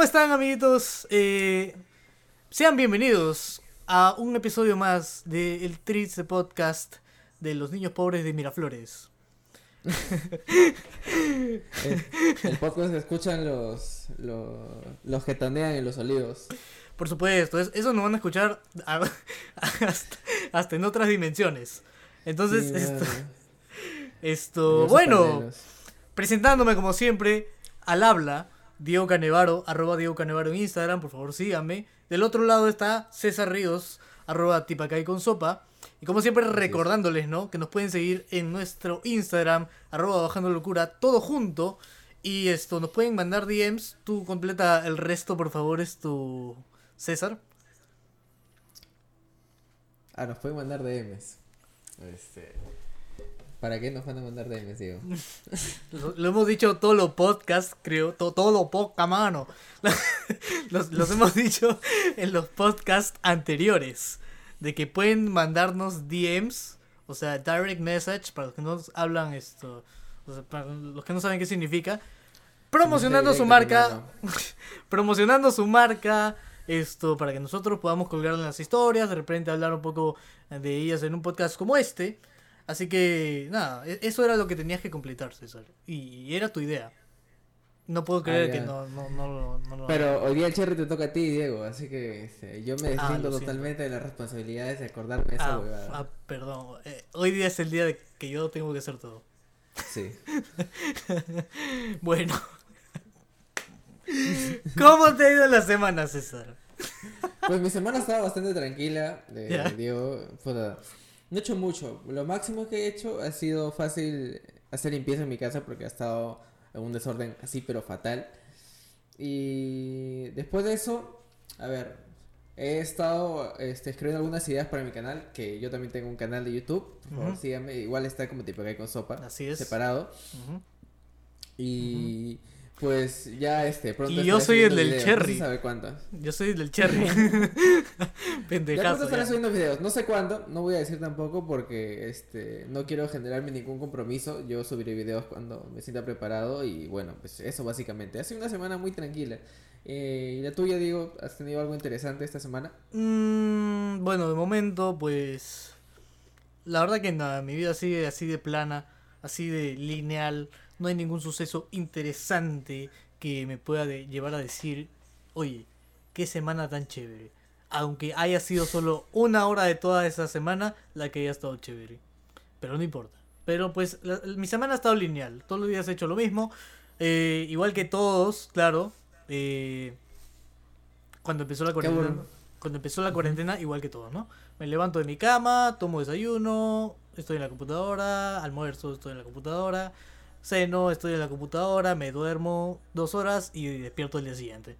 ¿Cómo están, amiguitos? Eh, sean bienvenidos a un episodio más del el triste podcast de los niños pobres de Miraflores. el, el podcast que escuchan los, los, los que tanean en los olivos. Por supuesto, es- eso nos van a escuchar a- hasta, hasta en otras dimensiones. Entonces, Sí, esto, esto bueno, paralelos. presentándome como siempre, al habla, Diego Canevaro, arroba Diego Canevaro en Instagram, por favor síganme. Del otro lado está César Ríos, arroba tipacay con sopa. Y como siempre es. recordándoles, ¿no? Que nos pueden seguir en nuestro Instagram, arroba bajando locura, todo junto. Y esto, nos pueden mandar DMs. Tú completa el resto, por favor, es tu César. Ah, nos pueden mandar DMs. Este. ¿Para qué nos van a mandar DMs, digo? Lo, lo hemos dicho todos los podcasts, creo. to- todo lo poca mano. los, los hemos dicho en los podcasts anteriores. De que pueden mandarnos DMs. O sea, direct message. Para los que no hablan esto. O sea, para los que no saben qué significa. Promocionando su marca. promocionando su marca. Esto, para que nosotros podamos colgar en las historias. De repente hablar un poco de ellas en un podcast como este. Así que, nada, e- eso era lo que tenías que completar, César. Y era tu idea. No puedo creer Ah, que no, no, no, lo- no lo- Pero hoy día el cherry te toca a ti, Diego, así que este, yo me Ah, deslindo siento. totalmente de las responsabilidades de acordarme de esa Ah, huevada. ah, perdón. Eh, hoy día es el día de que yo tengo que hacer todo. Sí. Bueno. ¿Cómo te ha ido la semana, César? Pues mi semana estaba bastante tranquila, eh, Ya. Diego. puta, no he hecho mucho. Lo máximo que he hecho ha sido fácil hacer limpieza en mi casa porque ha estado en un desorden así, pero fatal. Y después de eso, a ver, he estado este, escribiendo algunas ideas para mi canal, que yo también tengo un canal de YouTube. Por favor, Ujú. síganme. Igual está como tipo con sopa, Así es. separado. Y pues ya este, pronto. Y yo soy el del videos, cherry. No se sabe cuánto. Yo soy del cherry. Ya Pendejazo. pronto estaré ya. subiendo videos, no sé cuándo, no voy a decir tampoco porque este no quiero generarme ningún compromiso. Yo subiré videos cuando me sienta preparado y bueno, pues eso básicamente. Ha sido una semana muy tranquila. Eh, ¿Y la tuya, digo, has tenido algo interesante esta semana? Mm, bueno, de momento, pues. La verdad que nada, mi vida sigue así de plana, así de lineal. No hay ningún suceso interesante que me pueda de- llevar a decir, oye, qué semana tan chévere. Aunque haya sido solo una hora de toda esa semana la que haya estado chévere. Pero no importa. Pero pues la- mi semana ha estado lineal. Todos los días he hecho lo mismo. Eh, igual que todos, claro. Eh, cuando empezó la cuarentena. bueno. Cuando empezó la cuarentena, igual que todos, ¿no? Me levanto de mi cama, tomo desayuno, estoy en la computadora, almuerzo, estoy en la computadora, ceno, estoy en la computadora, me duermo dos horas y despierto el día siguiente.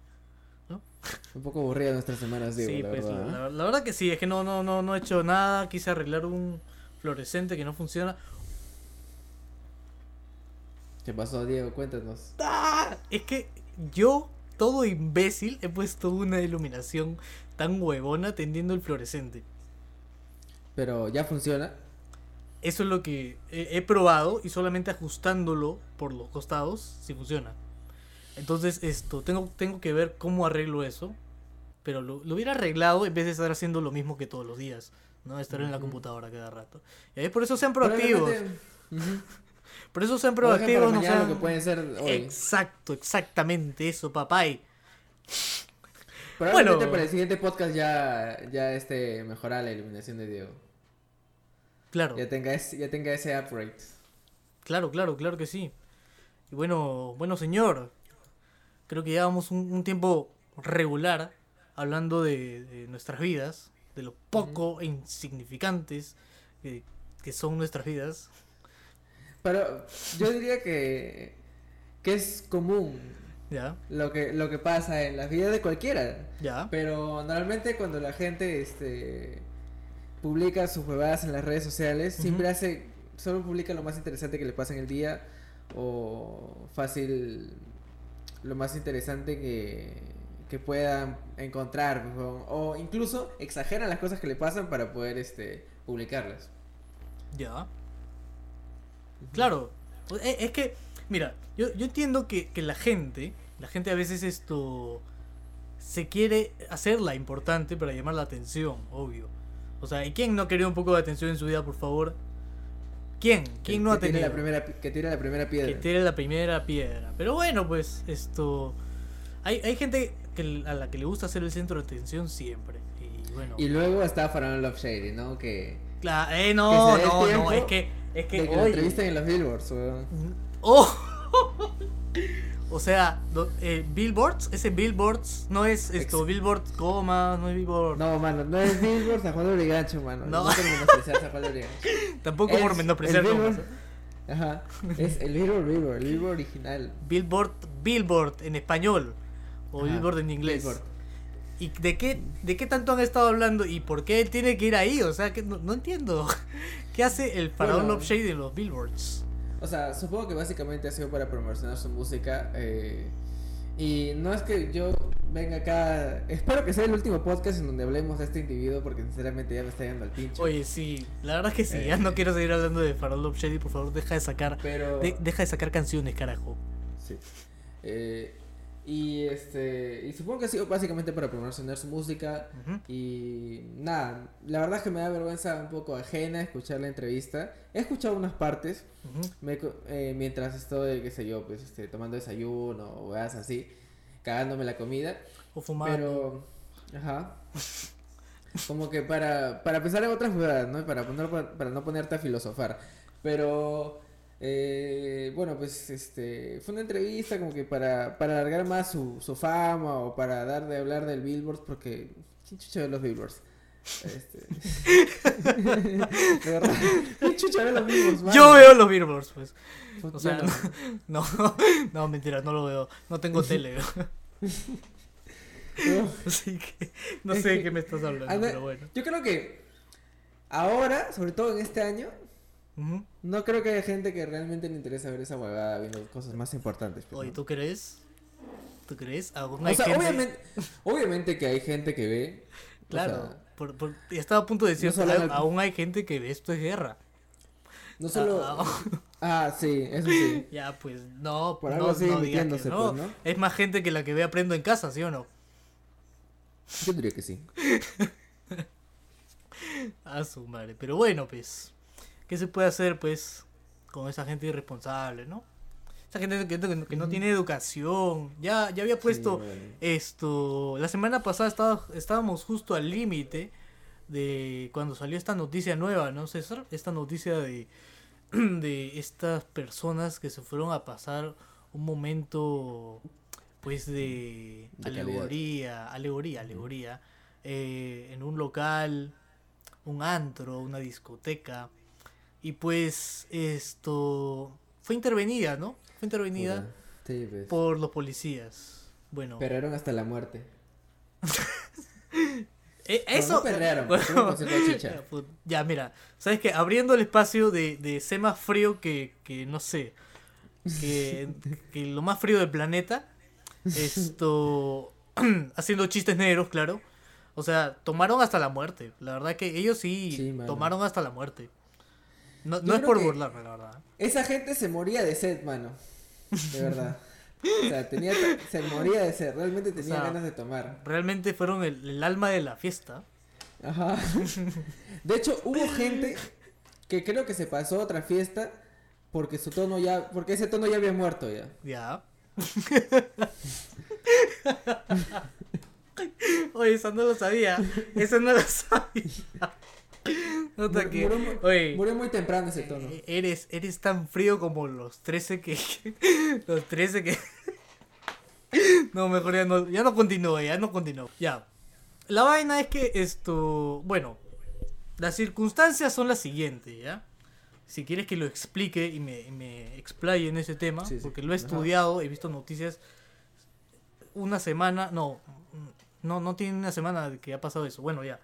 Un poco aburrida nuestras semanas, digo, sí, la pues verdad. ¿eh? la, la verdad que sí, es que no, no, no, no he hecho nada, quise arreglar un fluorescente que no funciona. ¿Qué pasó, Diego? Cuéntanos. ¡Ah! Es que yo, todo imbécil, he puesto una iluminación tan huevona tendiendo el fluorescente. Pero ya funciona. Eso es lo que he, probado y solamente ajustándolo por los costados, sí funciona. Entonces, esto, tengo, tengo que ver cómo arreglo eso. Pero lo, lo hubiera arreglado en vez de estar haciendo lo mismo que todos los días, ¿no? Estar en la computadora cada rato. Y ahí por eso sean proactivos. Por eso sean proactivos, no sean... lo que pueden ser hoy. Exacto, exactamente eso, papay. Probablemente Bueno. para el siguiente podcast ya, ya este mejora la iluminación de Diego. Claro. Ya tenga, ese, ya tenga ese upgrade. Claro, claro, claro que sí. Y bueno, bueno señor, creo que llevamos un, un tiempo regular hablando de, de nuestras vidas, de lo poco e insignificantes que, que son nuestras vidas. Pero yo diría que, que es común Ya, lo que, lo que pasa en la vida de cualquiera. ya. Pero normalmente cuando la gente este, publica sus huevadas en las redes sociales, siempre hace, solo publica lo más interesante que le pasa en el día o fácil lo más interesante que, que puedan encontrar o, incluso exageran las cosas que le pasan para poder este, publicarlas. Ya. Claro. E- Es que, mira, yo, yo entiendo que, que la gente, La gente a veces esto se quiere hacerla importante para llamar la atención, obvio. O sea, ¿y quién no quería un poco de atención en su vida, por favor? ¿Quién? ¿Quién Que- no ha que tire tenido? La primera, que tire la primera piedra. que tire la primera piedra. Pero bueno, pues esto. Hay, hay gente que, a la que le gusta ser el centro de atención siempre. Y bueno. Y luego está Farron Love Shady, ¿no? Que, Cla- eh, no, que no, no, es que. Es que, de que lo entrevisten en los Billboards, weón. ¡Oh! o sea, eh, Billboards, ese Billboards no es esto, Ex- Billboard, coma, no es Billboard. No, mano, no es Billboard San Juan de Brigancho, mano. No. No, menospreciar San Juan de. Tampoco por menospreciar Billboard- Ajá. Es el Billboard Billboard, el Billboard original. Billboard, Billboard en español. O Ajá, Billboard en inglés. Billboard. ¿Y de qué, de qué tanto han estado hablando? ¿Y por qué él tiene que ir ahí? O sea, que no, no entiendo. ¿Qué hace el faraón Bueno. Love Shade en los Billboards? O sea, supongo que básicamente ha sido para promocionar su música. eh, y no es que yo venga acá. Espero que sea el último podcast en donde hablemos de este individuo, porque sinceramente ya me está yendo al pincho. Oye, sí, la verdad es que sí. Ya Eh. no quiero seguir hablando de Faraón Love Shady. Por favor, deja de sacar. Pero. de- deja de sacar canciones, carajo. Sí. Eh, y este. Y supongo que ha sido básicamente para promocionar su música. Y nada, la verdad es que me da vergüenza un poco ajena escuchar la entrevista. He escuchado unas partes Ujú. me co- eh, mientras estoy, qué sé yo, pues este, tomando desayuno o weas así, cagándome la comida. O fumando. Pero, ajá. Como que para, para pensar en otras jugadas, ¿no? Para, poner, para no ponerte a filosofar. Pero, eh, bueno, pues este, fue una entrevista como que para, para alargar más su, su fama o para dar de hablar del Billboard, porque, ¿quién chucha ve los Billboards? Este... de verdad, ¿quién chucha ve los Billboards? mano? Yo veo los Billboards, pues. Puta, O sea, no. no, no, mentira, no lo veo. No tengo tele. Así que no sé de qué me estás hablando, Anda- pero bueno. Yo creo que ahora, sobre todo en este año, No creo que haya gente que realmente le interesa ver esa huevada viendo cosas más importantes. pues, Oye. ¿tú crees? ¿Tú crees? Aún O hay sea, gente- obviamente, obviamente que hay gente que ve. o Claro, sea, por, por- estaba a punto de decir, no solo "A- en el- aún hay gente que ve esto es guerra. no solo. Ah, Ah, sí, eso sí. ya, pues no, Por no, algo sigue no que no. pues, ¿no? Es más gente que la que ve Aprendo en casa, ¿sí o no? Yo diría que sí. A su madre. Pero bueno, pues, ¿qué se puede hacer, pues, con esa gente irresponsable, no? Esa gente que, que- que no tiene educación. Ya, ya había puesto Sí, bueno. esto. La semana pasada estábamos justo al límite de cuando salió esta noticia nueva, ¿no, César? Esta noticia de, de estas personas que se fueron a pasar un momento, pues, de, De calidad. alegoría, alegoría, alegoría, eh, en un local, un antro, una discoteca. Y pues esto fue intervenida, ¿no? Fue intervenida Sí, pues. por los policías. Bueno, Perrearon hasta la muerte. eh, Bueno, eso. no bueno, de chicha. ya, mira, sabes que abriendo el espacio de, de ser más frío que, que no sé, que, que lo más frío del planeta, esto, haciendo chistes negros, claro. O sea, tomaron hasta la muerte. La verdad que ellos sí, Sí, tomaron hasta la muerte. No, no es por burlarme, la verdad. Esa gente se moría de sed, mano. De verdad. O sea, tenía, se moría de sed. Realmente tenía sea, ganas de tomar. Realmente fueron el, el alma de la fiesta. Ajá. De hecho, hubo gente que creo que se pasó a otra fiesta porque su tono ya, porque ese tono ya había muerto ya. Ya. Oye, eso no lo sabía. Eso no lo sabía. Nota que- murió, mu- oye, murió muy temprano ese tono. eh, eres, eres tan frío como los 13 que. los 13 que. no, mejor ya no, ya no continúo, ya no continúo. Ya. La vaina es que esto. Bueno, las circunstancias son las siguientes, ¿ya? Si quieres que lo explique y me, y me explaye en ese tema, Sí, sí. porque lo he Ajá. estudiado, he visto noticias una semana, no, no, no tiene una semana que ha pasado eso. Bueno, ya.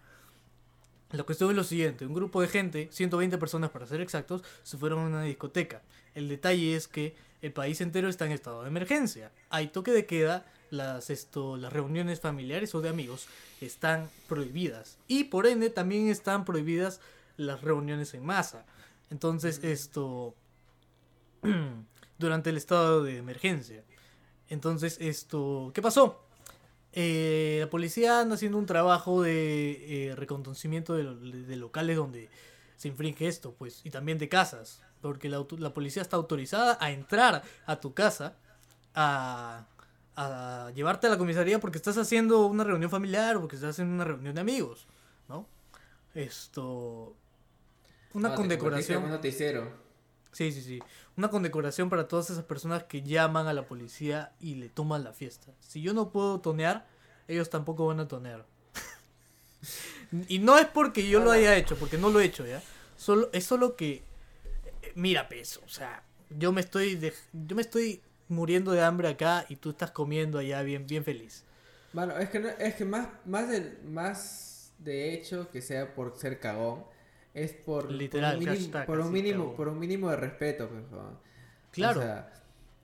La cuestión es lo siguiente, un grupo de gente, 120 personas para ser exactos, se fueron a una discoteca. El detalle es que el país entero está en estado de emergencia. Hay toque de queda, las, esto, las reuniones familiares o de amigos están prohibidas. Y por ende también están prohibidas las reuniones en masa. Entonces esto, durante el estado de emergencia. Entonces, esto, ¿qué pasó? Eh, la policía anda haciendo un trabajo de eh, reconocimiento de, de locales donde se infringe esto, pues, y también de casas, porque la, policía está autorizada a entrar a tu casa a, a llevarte a la comisaría porque estás haciendo una reunión familiar o porque estás haciendo una reunión de amigos, ¿no? Esto... Una No, te condecoración. un noticiero. Sí, sí, sí. Una condecoración para todas esas personas que llaman a la policía y le toman la fiesta. Si yo no puedo tonear, ellos tampoco van a tonear. y no es porque yo lo haya hecho, porque no lo he hecho, ¿ya? Solo, es solo que... eh, Mira, peso, o sea, yo me estoy de- yo me estoy muriendo de hambre acá y tú estás comiendo allá bien, bien feliz. Bueno, es que, no- es que más, más, más de hecho que sea por ser cagón, es por, Literal, por un mínimo, por un mínimo, cagón. por un mínimo de respeto, pues, weón. Claro. O sea,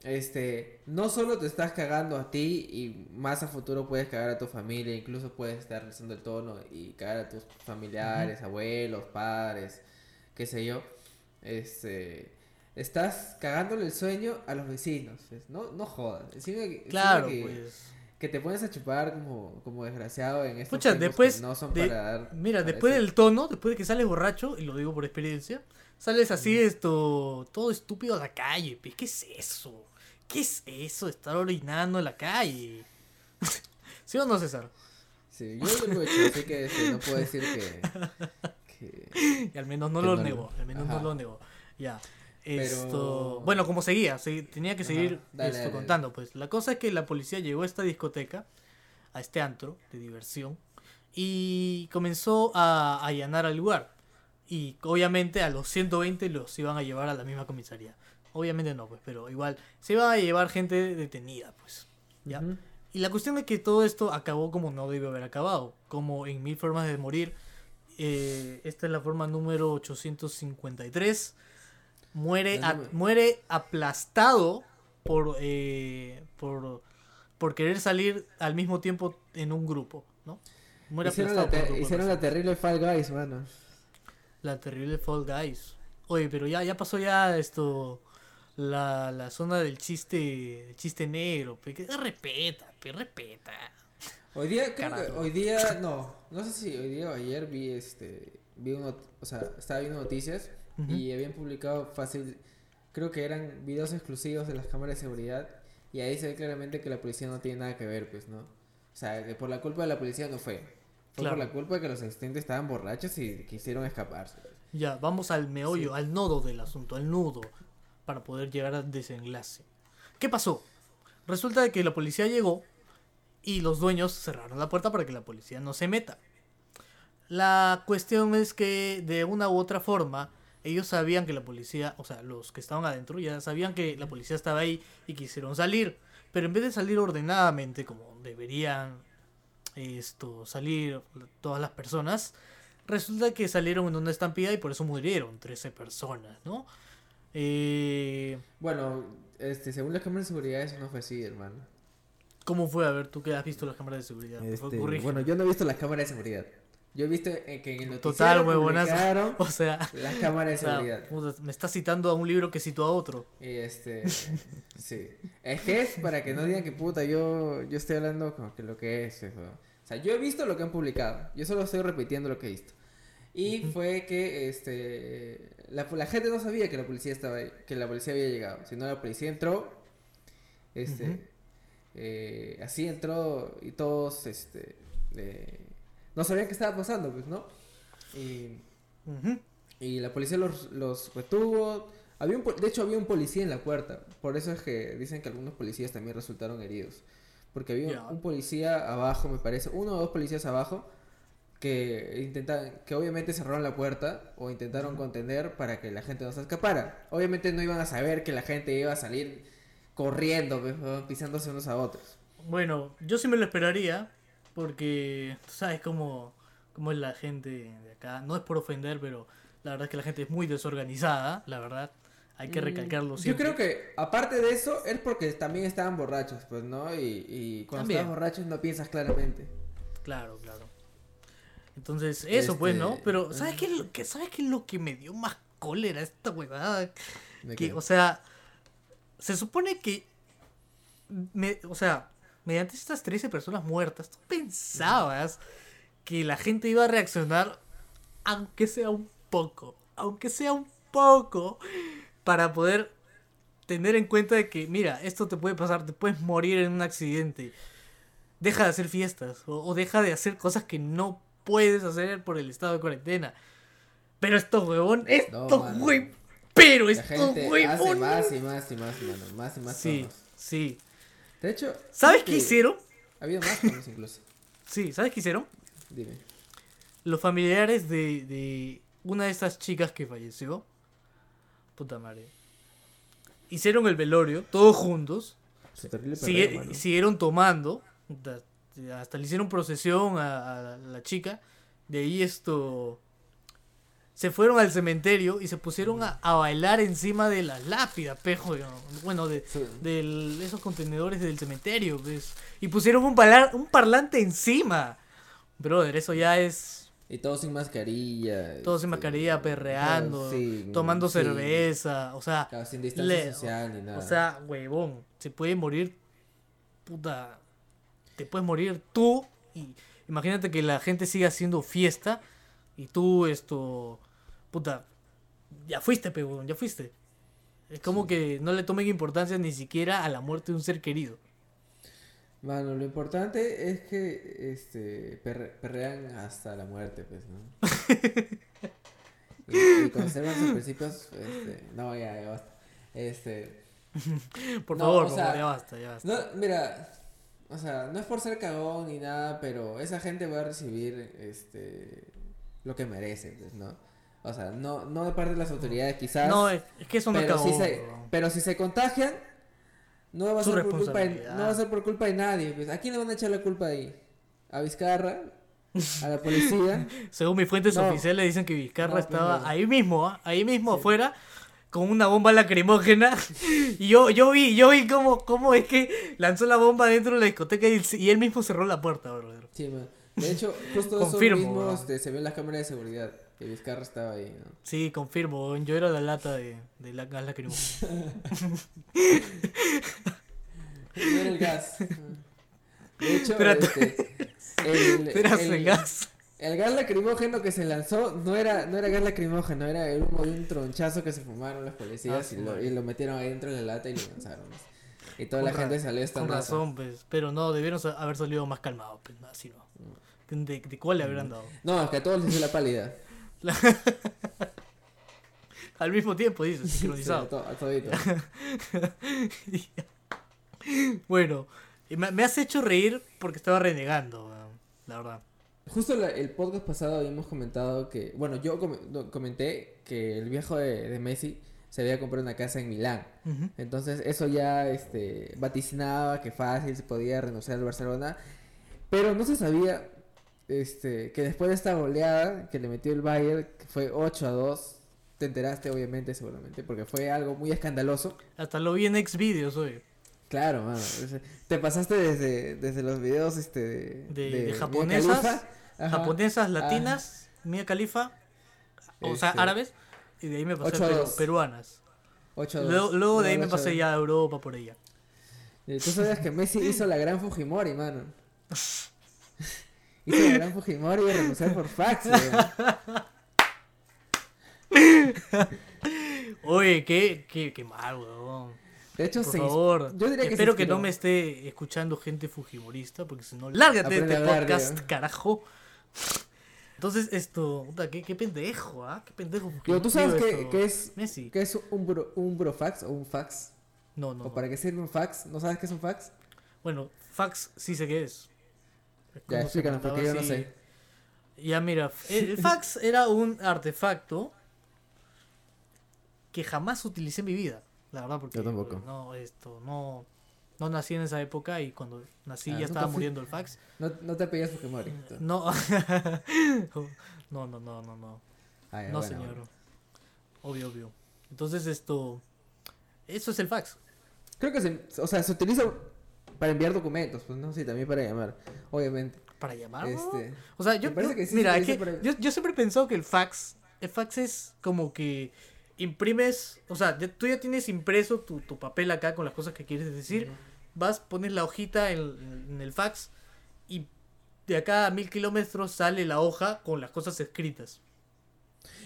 este, no solo te estás cagando a ti y más a futuro puedes cagar a tu familia, incluso puedes estar rezando el tono y cagar a tus familiares, abuelos, padres, qué sé yo. Este, estás cagándole el sueño a los vecinos, pues, no, no jodas. Encima que- encima Claro, que, pues. Que te pones a chupar como, como desgraciado en estos Pucha, que no son de- para dar- Mira, para después del tono, después de que sales borracho, y lo digo por experiencia, sales así esto, todo estúpido a la calle. ¿Qué es eso? ¿Qué es eso? de Estar orinando en la calle. ¿Sí o no, César? Sí, yo lo he hecho, así que este, no puedo decir que... que- Y al menos no Que lo no negó, al menos no lo negó. Ya. Pero- Esto, bueno, como seguía, se- tenía que Ajá, seguir dale, esto dale, contando, pues. La cosa es que la policía llegó a esta discoteca, a este antro de diversión, y comenzó a allanar al lugar. Y obviamente a los 120 los iban a llevar a la misma comisaría. Obviamente no, pues, pero igual se iban a llevar gente detenida, pues. ¿ya? Y la cuestión es que todo esto acabó como no debió haber acabado, como en Mil Formas de Morir. Eh, esta es la forma número 853. Muere, La a- muere aplastado por, eh, por, por querer salir al mismo tiempo en un grupo, ¿no? Muere Hicieron, la, aplastado por grupo de hicieron la terrible Fall Guys, mano. La terrible Fall Guys. Oye, pero ya, ya pasó ya esto. La, la zona del chiste el chiste negro. Pe, que respeta, pe, respeta. Hoy día, creo que Carajo. hoy día, no, no sé si hoy día o ayer vi este, vi uno, o sea, estaba viendo noticias Y habían publicado fácil, creo que eran videos exclusivos de las cámaras de seguridad y ahí se ve claramente que la policía no tiene nada que ver, pues, ¿no? O sea, que por la culpa de la policía no fue. Fue Claro. por la culpa de que los asistentes estaban borrachos y quisieron escaparse. Ya, vamos al meollo, Sí. al nodo del asunto, al nudo, para poder llegar al desenlace. ¿Qué pasó? Resulta de que la policía llegó y los dueños cerraron la puerta para que la policía no se meta. La cuestión es que de una u otra forma ellos sabían que la policía, o sea, los que estaban adentro ya sabían que la policía estaba ahí y quisieron salir, pero en vez de salir ordenadamente como deberían esto salir todas las personas, resulta que salieron en una estampida y por eso murieron 13 personas, ¿no? Eh, Bueno, este, según las cámaras de seguridad eso no fue así, hermano. ¿Cómo fue? A ver, tú que has visto las cámaras de seguridad. Este, bueno, yo no he visto las cámaras de seguridad. Yo he visto eh, que en el Total, publicaron O sea, las cámaras de o sea, seguridad. me estás citando a un libro que citó a otro. Y este, sí. Es que es para que no digan que puta, yo, yo estoy hablando como que lo que es. eso. O sea, yo he visto lo que han publicado. Yo solo estoy repitiendo lo que he visto. Y fue que este la, la gente no sabía que la policía estaba ahí, que la policía había llegado. Sino la policía entró. Este. Eh, así entró y todos este eh, no sabían qué estaba pasando, pues, ¿no? Y y la policía los, los retuvo. Había un, de hecho, había un policía en la puerta. Por eso es que dicen que algunos policías también resultaron heridos. Porque había un policía abajo, me parece, uno o dos policías abajo, que intentaban, que obviamente cerraron la puerta o intentaron contener para que la gente no se escapara. Obviamente no iban a saber que la gente iba a salir corriendo, pues, pisándose unos a otros. Bueno, yo sí me lo esperaría, porque tú sabes cómo, cómo es la gente de acá. No es por ofender, pero la verdad es que la gente es muy desorganizada, la verdad. Hay que Mm, recalcarlo Yo siempre. creo que, aparte de eso, es porque también estaban borrachos, pues, ¿no? Y, y cuando También. estás borracho no piensas claramente. Claro, claro. Entonces, eso pues, ¿no? Este, Pero, ¿sabes ah. qué, que, ¿sabes qué es lo que me dio más cólera esta huevada? ¿De Que, qué? o sea, se supone que me, o sea, mediante estas 13 personas muertas, tú pensabas que la gente iba a reaccionar, aunque sea un poco, aunque sea un poco, para poder tener en cuenta de que, mira, esto te puede pasar, te puedes morir en un accidente. Deja de hacer fiestas o, o deja de hacer cosas que no puedes hacer por el estado de cuarentena. Pero esto, huevón, esto, No, pero La esto, gente huevón. más y más y más, mano. Más y más Sí, sí. De hecho, ¿Sabes qué hicieron? Ha habido más incluso. Sí, ¿sabes qué hicieron? Dime. Los familiares de, de una de estas chicas que falleció. Puta madre. Hicieron el velorio, todos juntos. Sigue- mano. siguieron tomando. Hasta le hicieron procesión a, a la chica. De ahí esto. Se fueron al cementerio y se pusieron a, a bailar encima de las lápidas, pejo. Bueno, de, esos contenedores del cementerio, pues. Y pusieron un, palar- un parlante encima. Brother, eso ya es Y todos sin mascarilla. todos sin este, mascarilla, perreando, sin- tomando sí, cerveza, o sea, claro, sin distancia le- social ni nada. o sea, huevón, se puede morir, puta, te puedes morir tú y imagínate que la gente siga haciendo fiesta y tú esto, puta, ya fuiste, pe, huevón, ya fuiste. Es como que no le tomen importancia ni siquiera a la muerte de un ser querido. Mano, lo importante es que este perre- perrean hasta la muerte, pues, ¿no? y, y conservan sus principios, este, no, ya, ya basta. Este, Por No, favor, o sea, ya basta, ya basta. no, mira, o sea, no es por ser cagón ni nada, pero esa gente va a recibir, este, lo que merece, pues, ¿no? O sea, no, no de parte de las autoridades quizás. No, es, que eso no pero, acabó. si se, pero si se contagian, no va a ser por culpa de, no va a ser por culpa de nadie. Pues. ¿A quién le van a echar la culpa ahí? ¿A Vizcarra? ¿A la policía? Según mis fuentes No. oficiales dicen que Vizcarra No, pues estaba no. ahí mismo, ¿ah? ahí mismo Sí. afuera, con una bomba lacrimógena. Y yo, yo vi, yo vi cómo, cómo es que lanzó la bomba dentro de la discoteca y, y él mismo cerró la puerta, brother. Sí, man. De hecho, justo eso Confirmo, mismo este, se ve en las cámaras de seguridad. Que Vizcarra estaba ahí, ¿no? Sí, confirmo, yo era la lata de, de la gas lacrimógena. No era el gas. De hecho, este, el, Eras el- el gas. el gas lacrimógeno que se lanzó no era, no era gas lacrimógeno, era el humo de un tronchazo que se fumaron los policías Ah, sí, y, lo, y lo metieron ahí dentro de la lata y lo lanzaron. Y toda la gente salió esta Con razón, pues. Pero no, debieron haber salido más calmados, pues. Así no. ¿De, de cuál le habrían dado? No, es que a todos les dio la pálida. Al mismo tiempo, dices, Sí, sincronizado. a, to- a todito. bueno, me, me has hecho reír porque estaba renegando, la verdad. Justo la- el podcast pasado habíamos comentado que, bueno, yo com- comenté que el viejo de, de Messi se había comprado una casa en Milán. Entonces eso ya este, vaticinaba que fácil se podía renunciar al Barcelona. Pero no se sabía este, que después de esta goleada que le metió el Bayern, que fue 8 a 2, te enteraste obviamente seguramente, porque fue algo muy escandaloso. Hasta lo vi en Xvideos hoy. Claro, mano. Te pasaste desde, desde los videos este, De- japonesas. Ajá. Japonesas, latinas, Mia Khalifa, o sea, Este, árabes, y de ahí me pasé a peru- peruanas. 8 a 2. Luego, luego de ahí me 8 a pasé 2. ya a Europa por ella. Eh, Tú sabías que Messi hizo la gran Fujimori, mano. hizo la gran Fujimori de renunciar por fax, weón. Oye, qué, qué, qué mal, weón. De hecho, Por se favor, yo diría que se espero que no me esté escuchando gente fujimorista, porque si no, lárgate de este hablar, podcast, carajo. Entonces, esto, puta, qué, qué pendejo, ¿ah? Qué pendejo. Digo, ¿tú sabes qué, qué es, Messi. qué es un, bro, un brofax o un fax? No, no. ¿O no. para qué sirve un fax? ¿No sabes qué es un fax? Bueno, fax sí sé qué es. Ya, explícanos, porque yo no sé. Ya, mira, el, fax era un artefacto que jamás utilicé en mi vida. La verdad, porque Yo tampoco. no, esto, no, no nací en esa época y cuando nací Ah, ya estaba fui- muriendo el fax. No, no te pedías Fujimori. tú. No, no, no, no, no, no, Ah, ya, no, bueno, señor. bueno. Obvio, obvio. Entonces esto, eso es el fax. Creo que se, o sea, se utiliza para enviar documentos, pues no, sí, también para llamar, obviamente. Para llamar. Este, O sea, yo, Me parece yo- que sí mira, que para- yo, yo siempre he pensado que el fax, el fax es como que imprimes, o sea, ya- tú ya tienes impreso tu, tu papel acá con las cosas que quieres decir vas, pones la hojita en, en el fax y de acá a mil kilómetros sale la hoja con las cosas escritas.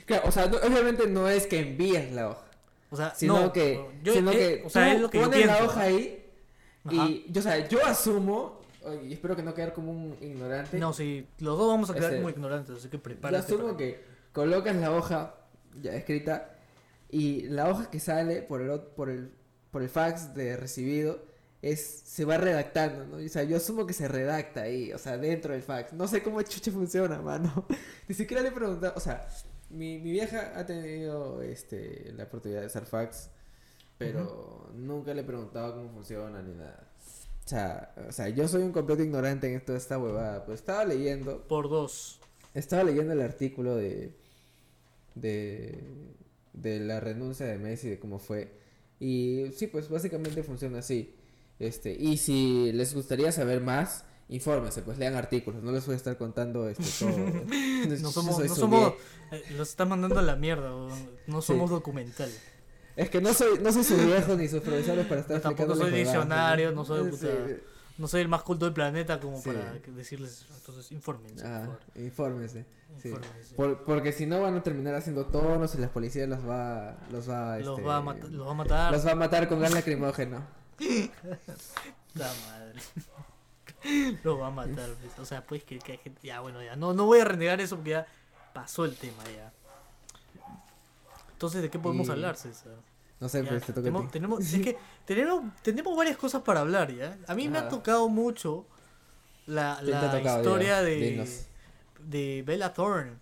Claro, o sea, no- obviamente no es que envías la hoja, O sea, sino no, que, yo- sino eh, que o sea, tú es lo que yo pones la hoja ahí Ajá. y, yo, o sea, yo asumo, y espero que no quedar como un ignorante, No, sí, los dos vamos a quedar Este, como ignorantes, así que yo prepárate. asumo para- que colocas la hoja ya escrita y la hoja que sale por el, por el, por el fax de recibido es se va redactando, ¿no? O sea, yo asumo que se redacta ahí, o sea, dentro del fax. No sé cómo chucha funciona, mano. Ni siquiera le he preguntado, o sea, mi, mi vieja ha tenido este la oportunidad de usar fax, pero nunca le he preguntado cómo funciona ni nada. O sea, o sea, yo soy un completo ignorante en toda esta huevada, pues estaba leyendo Por dos. estaba leyendo el artículo de, de, de la renuncia de Messi, de cómo fue. Y sí, pues básicamente funciona así. Este, y si les gustaría saber más, infórmense, pues lean artículos. No les voy a estar contando este, todo. No somos, no somos, eh, los están mandando a la mierda, no Sí. somos documental. Es que no soy, no soy su viejo ni sus profesores para estar tampoco soy diccionario, no soy Sí. puta- No soy el más culto del planeta como Sí. para decirles, entonces infórmense, por Ah, favor. infórmense. sí. Infórmense. Por- porque si no van a terminar haciendo tonos y la policía los va, los va, Los, este, va a los va a matar. los va a matar con gas lacrimógeno. La madre. Lo va a matar. pues. O sea, pues que, que hay gente. Ya, bueno, ya. No, no voy a renegar eso porque ya pasó el tema ya. Entonces, ¿de qué podemos Y- hablar, César? No sé, Ya, pues te toca a tenemos, ti. tenemos, es que tenemos, tenemos varias cosas para hablar, ¿ya? A mí me ha Ajá. tocado mucho la, ¿Quién te ha la tocado, historia ya? de, Dinos. de Bella Thorne,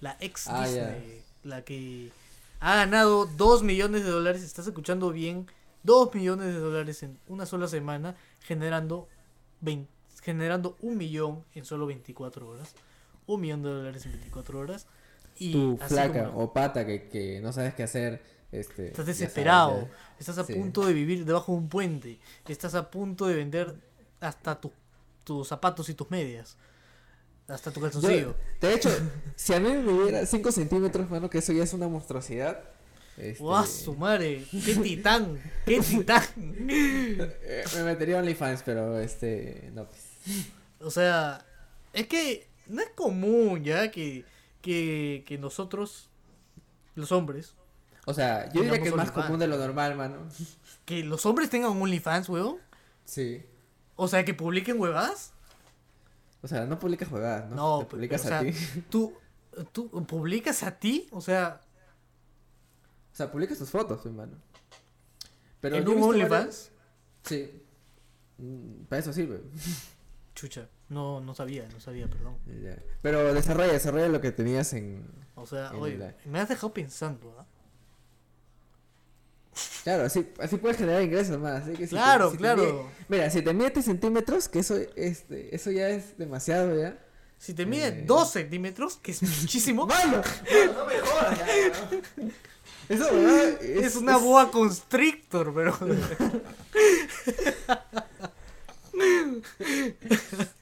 la ex Ah, ya. Disney, la que ha ganado 2 millones de dólares, estás escuchando bien, 2 millones de dólares en una sola semana, generando, 20 generando un millón en solo 24 horas. Un millón de dólares en 24 horas. Y tu flaca como- o pata que, que no sabes qué hacer. Este, Estás sabes, desesperado, estás a Sí. punto de vivir debajo de un puente, estás a punto de vender hasta tu- tus zapatos y tus medias, hasta tu Yo, calzoncillo. de hecho, si a mí me hubiera 5 centímetros, mano, que eso ya es una monstruosidad. Este, ¡Guau, su madre! ¡Qué titán! ¡Qué titán! me metería en OnlyFans, pero este. No, pues. O sea, es que no es común ya que, que, que nosotros, los hombres, O sea, yo diría que es más OnlyFans. común de lo normal, mano. que los hombres tengan un OnlyFans, weón. Sí. O sea, que publiquen huevadas. O sea, no publicas jugadas, ¿no? No, Te pero, publicas o sea, a ti. ¿tú, ¿tú publicas a ti? O sea, O sea, publicas tus fotos, mi mano. Pero ¿en un OnlyFans? Sí. Mm, Para eso sirve. Chucha, no, no sabía, no sabía, perdón. Ya. Pero desarrolla, desarrolla lo que tenías en. O sea, En oye, la- me has dejado pensando, ¿ah? Claro, así, así puedes generar ingresos más. así que si te- Claro, te claro. mide- mira, si te mide centímetros, que eso, este, eso ya es demasiado, ¿ya? Si te mide Eh. 2 centímetros, que es muchísimo, ¡Malo! No, no me jodas, ya, ¿no? Eso, ¿verdad? es, una boa constrictor, pero...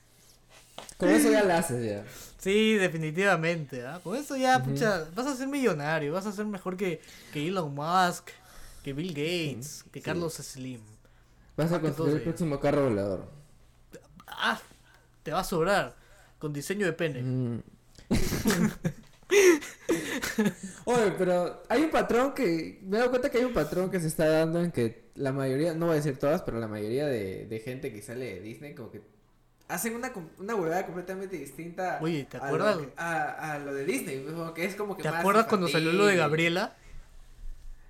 Con eso ya la haces, ya. sí, definitivamente, ¿ah? Con eso ya, pucha, vas a ser millonario, vas a ser mejor que, que Elon Musk, que Bill Gates, que sí. Carlos Slim. Vas a construir el próximo carro volador. Ah, te va a sobrar, con diseño de pene. Mm. Oye, pero hay un patrón que. Me he dado cuenta que hay un patrón que se está dando en que la mayoría, no voy a decir todas, pero la mayoría de, de gente que sale de Disney, como que hacen una, una huevada completamente distinta. Oye, ¿te a acuerdas? lo A, a lo de Disney, como que es como que. ¿Te más acuerdas cuando salió lo de. Gabriela?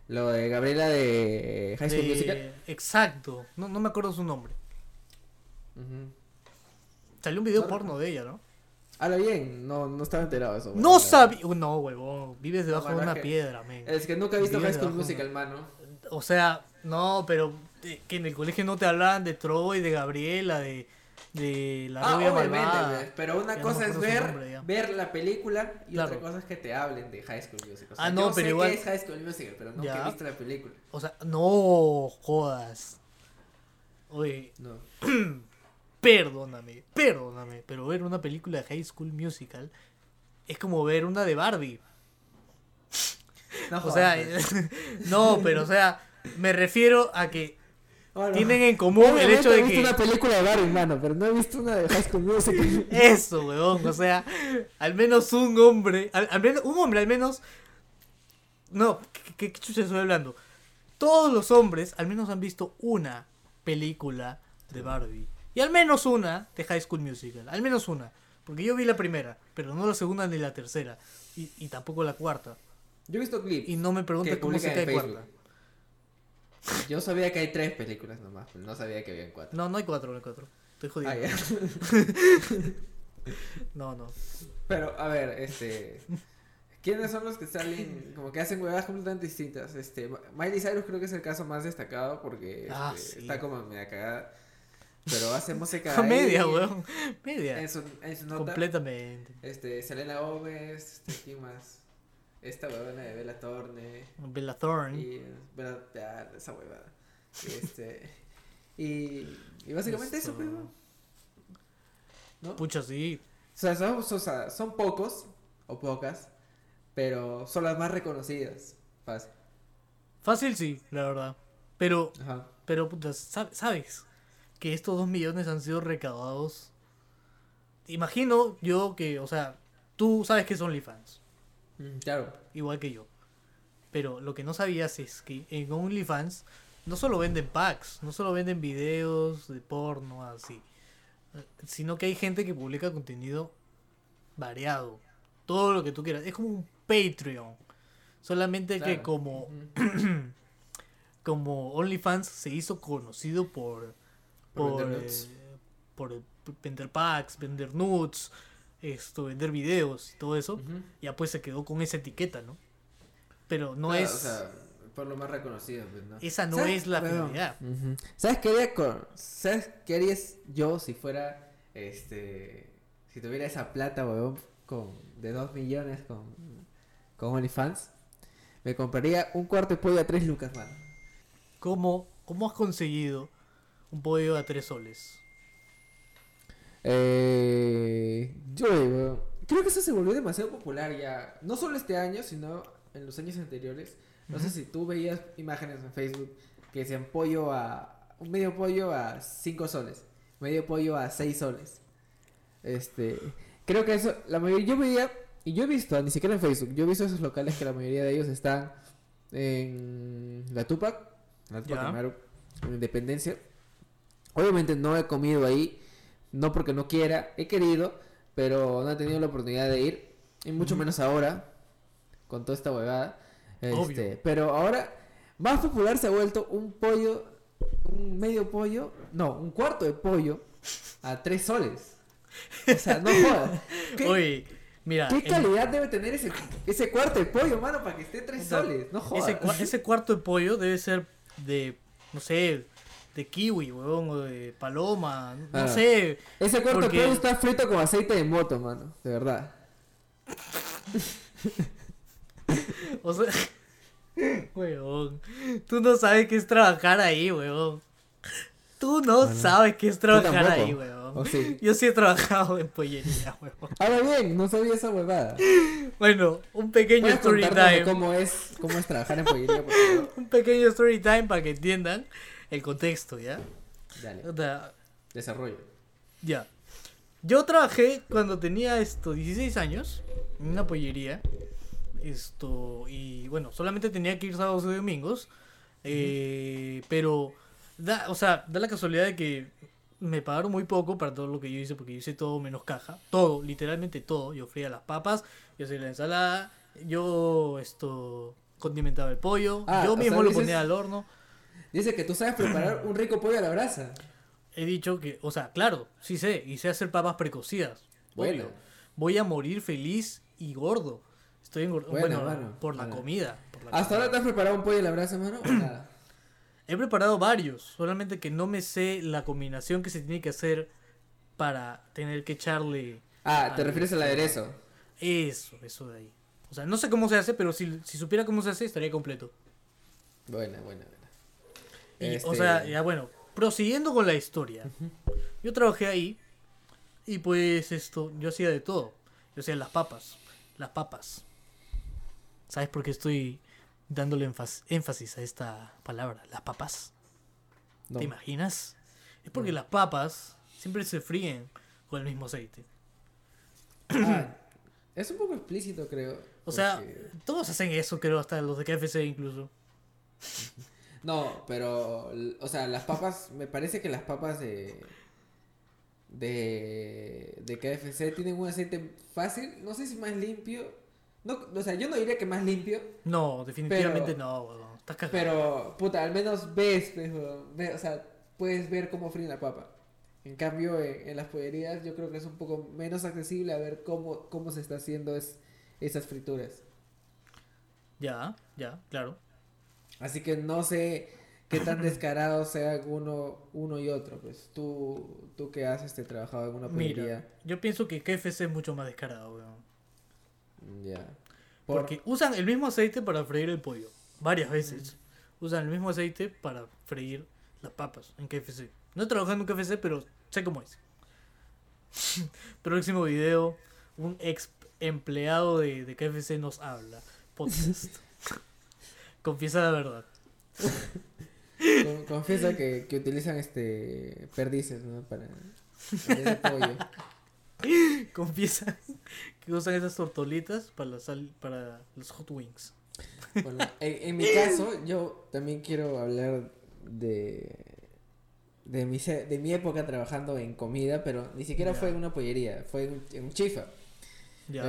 Lo de Gabriela de High School De- Musical. Exacto, no, no me acuerdo su nombre. Salió un video No, porno de ella, ¿no? Habla bien, no, no estaba enterado de eso. No sabía. No, huevón. Vives debajo de una que- piedra, men. Es que nunca he visto Vives High School Musical, una- mano. O sea, no, pero eh, que en el colegio no te hablaban de Troy, de Gabriela, de, de la Ah, rubia malvada. pero una no cosa es ver, nombre, ver la película y Claro. otra cosa es que te hablen de High School Musical. O sea, Ah, no, yo pero sé igual- que es High School Musical, pero nunca Ya. he visto la película. O sea, no jodas. Oye, No. perdóname, perdóname, pero ver una película de High School Musical es como ver una de Barbie. No O sea, no, pero o sea, me refiero a que Bueno, tienen en común el hecho de he visto que... una película de Barbie, mano, pero no he visto una de High School Music. Eso, weón. O sea, al menos un hombre. Al, al menos, un hombre, al menos. No, ¿qué, qué chucha estoy hablando? Todos los hombres, al menos han visto una película de Barbie. Y al menos una de High School Musical. Al menos una. Porque yo vi la primera, pero no la segunda ni la tercera. Y, y tampoco la cuarta. Yo he visto clips. Y no me que pregunte cómo se cae cuarta. Yo sabía que hay tres películas nomás, pero no sabía que habían cuatro. No, no hay cuatro, no hay cuatro. Estoy jodido. Ah. No, no. Pero, a ver, este. ¿Quiénes son los que salen, como que hacen huevadas completamente distintas? Este, Miley Cyrus creo que es el caso más destacado porque Ah, este, sí. está como media cagada. Pero hace música. Media, weón. Media. En su, en su nota. Completamente. Este, Selena Gómez, este, ¿quién más? Esta huevona de Bella Thorne. Bella Thorne. Y Bella, ah, esa huevada. Este. Y, y básicamente eso, pues, ¿no? Pucha, sí. O sea, son, pocos o pocas, pero son las más reconocidas. Fácil. Fácil sí, la verdad. Pero, Ajá. pero puta, ¿sabes? Que estos dos millones han sido recaudados. Imagino yo que, o sea, tú sabes que son OnlyFans, Mm, claro. igual que yo. Pero lo que no sabías es que en OnlyFans no solo venden packs, no solo venden videos de porno, así. eh, Sino que hay gente que publica contenido variado. Todo lo que tú quieras. Es como un Patreon. Solamente que claro. como Ujú. como OnlyFans se hizo conocido por Por por, vender eh, por vender packs, vender nudes, esto, vender videos y todo eso, ya pues se quedó con esa etiqueta, ¿no? Pero no Claro, es O sea, por lo más reconocido, pues, ¿no? esa no ¿Sabes? es la Bueno, ujú. ¿Sabes qué haría con... ¿Sabes qué harías yo si fuera, este... Si tuviera esa plata, weón, con... De 2 millones con... Con OnlyFans? Me compraría un cuarto de pollo a 3 lucas, mano. ¿Cómo, ¿Cómo has conseguido un pollo a tres soles? Eh, yo digo, creo que eso se volvió demasiado popular ya, no solo este año, sino en los años anteriores. No sé si tú veías imágenes en Facebook que decían pollo a, un medio pollo a 5 soles, medio pollo a 6 soles. Este, creo que eso, la mayoría, yo veía, y yo he visto, ni siquiera en Facebook, yo he visto esos locales que la mayoría de ellos están en la Tupac, la Tupac. Amaru, en Independencia. Obviamente no he comido ahí, no porque no quiera, he querido, pero no he tenido la oportunidad de ir, y mucho menos ahora, con toda esta huevada. Obvio. Este, pero ahora, más popular se ha vuelto un pollo, un medio pollo, no, un cuarto de pollo a tres soles. O sea, no jodas. ¿Qué, Oye, mira, qué el- calidad debe tener ese, ese cuarto de pollo, mano, para que esté tres o sea, soles? No jodas. ese, ese cuarto de pollo debe ser de, no sé, de kiwi, huevón, o de paloma, no Ah. sé. Ese cuarto porque- está frito con aceite de moto, mano, de verdad. O sea, huevón, tú no sabes qué es trabajar ahí, huevón. Tú no Bueno, sabes qué es trabajar ahí, huevón. ¿O sí? Yo sí he trabajado en pollería, huevón. Ahora bien, no sabía esa huevada. Bueno, un pequeño ¿Puedes story time. cómo es, cómo es trabajar en pollería, por favor? Un pequeño story time para que entiendan el contexto, ¿ya? Dale, O sea, desarrollo. Ya. Yo trabajé cuando tenía esto 16 años en una pollería. Esto, y bueno, solamente tenía que ir sábados y domingos. eh, pero, da, o sea, da la casualidad de que me pagaron muy poco para todo lo que yo hice, porque yo hice todo menos caja. Todo, literalmente todo. Yo fría las papas, yo hacía la ensalada, yo esto condimentaba el pollo, Ah, yo mismo lo dices- ponía al horno. Dice que tú sabes preparar un rico pollo a la brasa. He dicho que, o sea, claro, sí sé, y sé hacer papas precocidas. Bueno. Obvio. Voy a morir feliz y gordo. Estoy engordado. Bueno, Bueno, por la comida. por la ¿Hasta ahora te has preparado un pollo a la brasa, mano? ¿O nada? He preparado varios, solamente que no me sé la combinación que se tiene que hacer para tener que echarle Ah, te refieres al aderezo. eso, eso de ahí. O sea, no sé cómo se hace, pero si, si supiera cómo se hace, estaría completo. Buena, buena. Y, Este- O sea, ya bueno, prosiguiendo con la historia. Yo trabajé ahí y pues esto, yo hacía de todo. Yo hacía las papas, las papas. ¿Sabes por qué estoy dándole énfas- énfasis a esta palabra? Las papas. No. ¿Te imaginas? Es porque No. las papas siempre se fríen con el mismo aceite. Ah, es un poco explícito, creo. O sea, todos hacen eso, creo, hasta los de KFC incluso. No, pero, o sea, las papas, me parece que las papas de, de, de KFC tienen un aceite fácil, no sé si más limpio, no, o sea, yo no diría que más limpio, No, definitivamente Pero- no, weón. Estás cagado. pero, puta, al menos ves, pues, weón, ve- o sea, puedes ver cómo fríen la papa. En cambio, en, en las pollerías yo creo que es un poco menos accesible a ver cómo, cómo se está haciendo es, esas frituras. Ya, ya, claro. Así que no sé qué tan descarados sean uno, uno y otro. Pues tú, tú que has este, trabajado en una pollería. Mira, yo pienso que KFC es mucho más descarado, weón. Ya. Por- Porque usan el mismo aceite para freír el pollo. Varias veces. Usan el mismo aceite para freír las papas en KFC. No he trabajado en un KFC, pero sé cómo es. Próximo video. Un ex empleado de, de KFC nos habla. Podcast. Confiesa la verdad. con- confiesa que, que utilizan este perdices, ¿no? Para, para ese pollo. Confiesa que usan esas tortolitas para, la sal, para los hot wings. Bueno, en, en mi caso, yo también quiero hablar de de mi, de mi época trabajando en comida, pero ni siquiera fue en una pollería, fue en, un- en un chifa.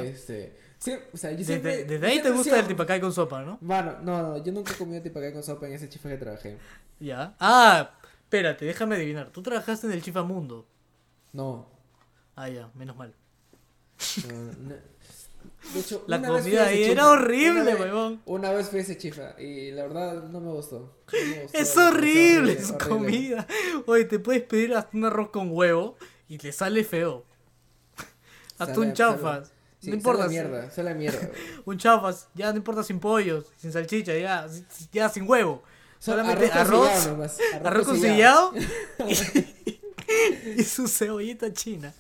Este, sí, o sea, yo Desde, siempre- desde yo ahí te gusta el tipacay con sopa, ¿no? Mano, no, no, yo nunca he comido tipacay con sopa en ese chifa que trabajé. Ya. Ah, espérate, déjame adivinar. Tú trabajaste en el Chifa Mundo. No, Ah, ya, menos mal. no, no. De hecho, La una comida ahí chifa. era horrible, Una huevón. Una vez fui a ese chifa y la verdad no me gustó. No me gustó, Es horrible su horrible. comida. Oye, te puedes pedir hasta un arroz con huevo y te sale feo. Hasta un chafas. Sí, no importa. Sale mierda, sale mierda. Un chafas, ya no importa sin pollos, sin salchicha, ya, ya sin huevo. Solamente arroz arroz, nomás, arroz con sillao y, y su cebollita china.